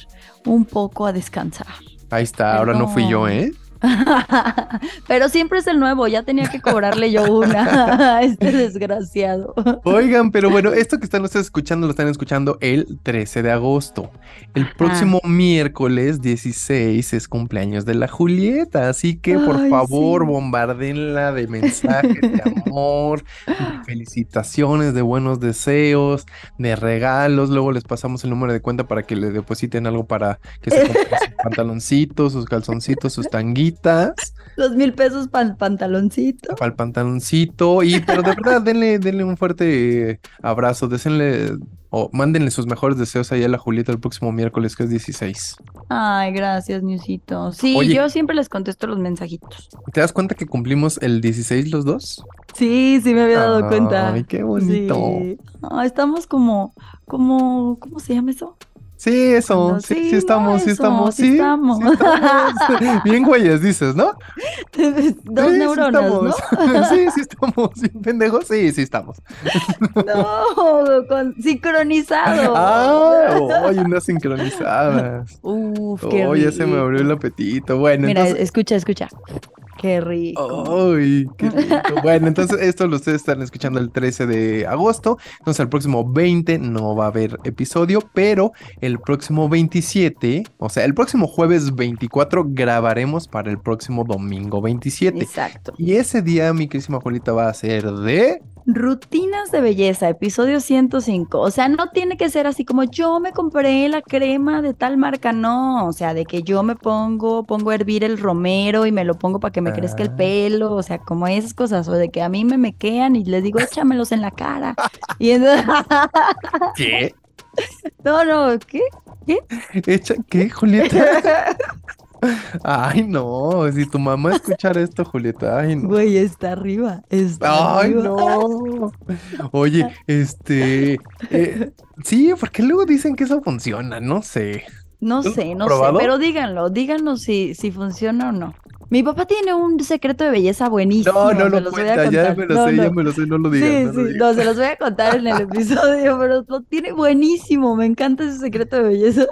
un poco a descansar. Ahí está, ahora no fui yo. ¿eh? Pero siempre es el nuevo, ya tenía que cobrarle yo una a este desgraciado. Oigan, pero bueno, esto que están ustedes escuchando lo están escuchando el 13 de agosto. El próximo miércoles 16 es cumpleaños de la Julieta, así que por Ay, favor sí. bombardenla de mensajes de amor, de felicitaciones, de buenos deseos, de regalos. Luego les pasamos el número de cuenta para que le depositen algo para que se compren sus pantaloncitos, sus calzoncitos, sus tanguitas. Los mil pesos para el pantaloncito. Para el pantaloncito. Y, pero de verdad, denle, denle un fuerte abrazo. Désenle o mándenle sus mejores deseos ahí a la Julieta el próximo miércoles, que es 16. Ay, gracias, Newsito. Sí, Oye. yo siempre les contesto los mensajitos. ¿Te das cuenta que cumplimos el 16 los dos? Sí, sí me había dado cuenta. Ay, qué bonito. Sí. Ah, estamos como, como, ¿cómo se llama eso? Sí, eso. Sí, sí, sí estamos, sí estamos. sí estamos. sí estamos. Bien güeyes, dices, ¿no? Dos Sí, sí neuronas. Sí, sí estamos. Bien pendejos. Sí, sí estamos. No, con, sincronizado. Ah, unas sincronizadas. Uf, qué Oh, ya se me abrió el apetito. Bueno, Mira, entonces. escucha, escucha. Qué rico. Ay, qué rico. Bueno, entonces esto lo ustedes están escuchando el 13 de agosto. Entonces el próximo 20 no va a haber episodio, pero el próximo 27, o sea, el próximo jueves 24 grabaremos para el próximo domingo 27. Exacto. Y ese día mi querísima Julieta va a ser de... Rutinas de belleza, episodio 105. O sea, no tiene que ser así como yo me compré la crema de tal marca, no. O sea, de que yo me pongo, pongo a hervir el romero y me lo pongo para que me crezca el pelo. O sea, como esas cosas. O de que a mí me mequean y les digo, échamelos en la cara. Y entonces, ¿Qué? no, no, ¿qué? ¿Echa qué, Julieta? Ay, no, si tu mamá escuchara esto, Julieta, ay, no. Güey, está arriba. Está Ay, arriba. no. Oye, este, eh, sí, porque luego dicen que eso funciona, no sé. No ¿Tú lo sé, no probado? sé, pero díganlo, díganlo si, si funciona o no. Mi papá tiene un secreto de belleza buenísimo. No, no lo cuenta, ya me lo No, sé, no. ya me lo sé, no lo digas, Sí, no sí, digas. no, se los voy a contar en el episodio, pero lo tiene buenísimo, me encanta ese secreto de belleza.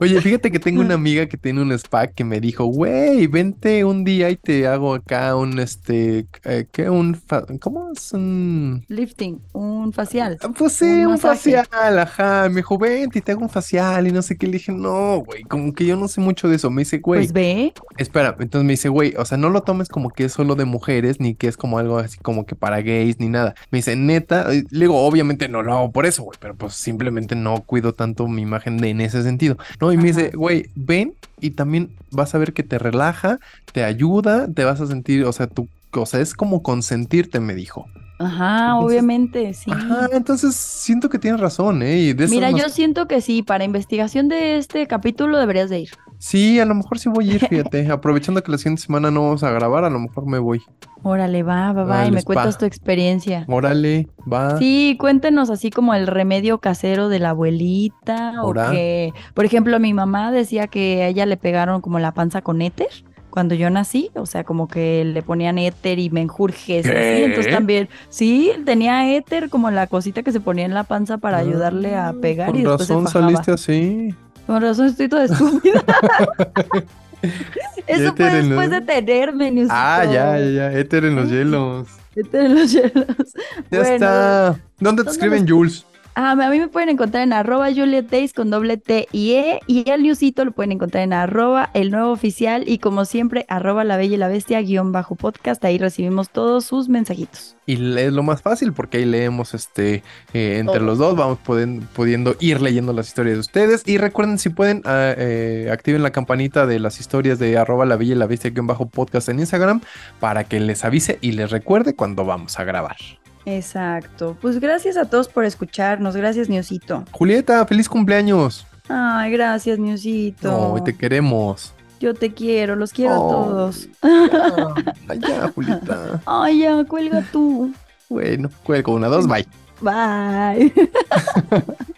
Oye, fíjate que tengo una amiga que tiene un spa que me dijo, güey, vente un día y te hago acá un, este, eh, ¿qué? Un, ¿cómo es un...? Lifting, un facial. Ah, Pues sí, Un facial, ajá. Me dijo, vente y te hago un facial y no sé qué. Le dije, no, güey, como que yo no sé mucho de eso. Me dice, güey, Pues ve, espera. Entonces me dice, güey, o sea, no lo tomes como que es solo de mujeres, ni que es como algo así como que para gays, ni nada. Me dice, neta, y le digo, obviamente no lo hago por eso, güey, pero pues simplemente no cuido tanto mi imagen de- en ese sentido. No, y me dice, güey, ven y también vas a ver que te relaja, te ayuda, te vas a sentir, o sea, tu cosa es como consentirte, me dijo. Ajá, Entonces- obviamente, sí. Ajá, entonces siento que tienes razón, ¿eh? Y de eso Mira, nos- yo siento que sí, para investigación de este capítulo deberías de ir. Sí, a lo mejor sí voy a ir, fíjate. Aprovechando que la siguiente semana no vamos a grabar, a lo mejor me voy. Órale, va, va, va, y me cuentas tu experiencia. Órale, va. Sí, cuéntenos así como el remedio casero de la abuelita o que, por ejemplo, mi mamá decía que a ella le pegaron como la panza con éter cuando yo nací, o sea, como que le ponían éter y menjurjes así, entonces también, sí, tenía éter como la cosita que se ponía en la panza para ayudarle a Ah, pegar Con y después razón saliste así. Con razón estoy toda estúpida. Eso Éter fue después los- de tenerme, Newsito. Ah, ya, ya, ya. Éter en los hielos. Éter en los hielos. Ya Bueno, está. ¿Dónde te ¿dónde escriben, Jules? Ah, a mí me pueden encontrar en arroba Juliet Days con doble T y E. Y al newsito lo pueden encontrar en arroba el nuevo oficial. Y como siempre, arroba la bella y la bestia guion bajo podcast. Ahí recibimos todos sus mensajitos. Y es lo más fácil porque ahí leemos este eh, entre los dos. Vamos pueden, pudiendo ir leyendo las historias de ustedes. Y recuerden, si pueden, ah, eh, activen la campanita de las historias de arroba la bella y la bestia guion bajo podcast en Instagram para que les avise y les recuerde cuando vamos a grabar. Exacto. Pues gracias a todos por escucharnos. Gracias, Niosito. Julieta, feliz cumpleaños. Ay, gracias, Niosito. No, te queremos. Yo te quiero, los quiero a todos. Ay, ya, Julieta. Ay, ya, cuelga tú. Bueno, cuelgo una, dos, bye. Bye.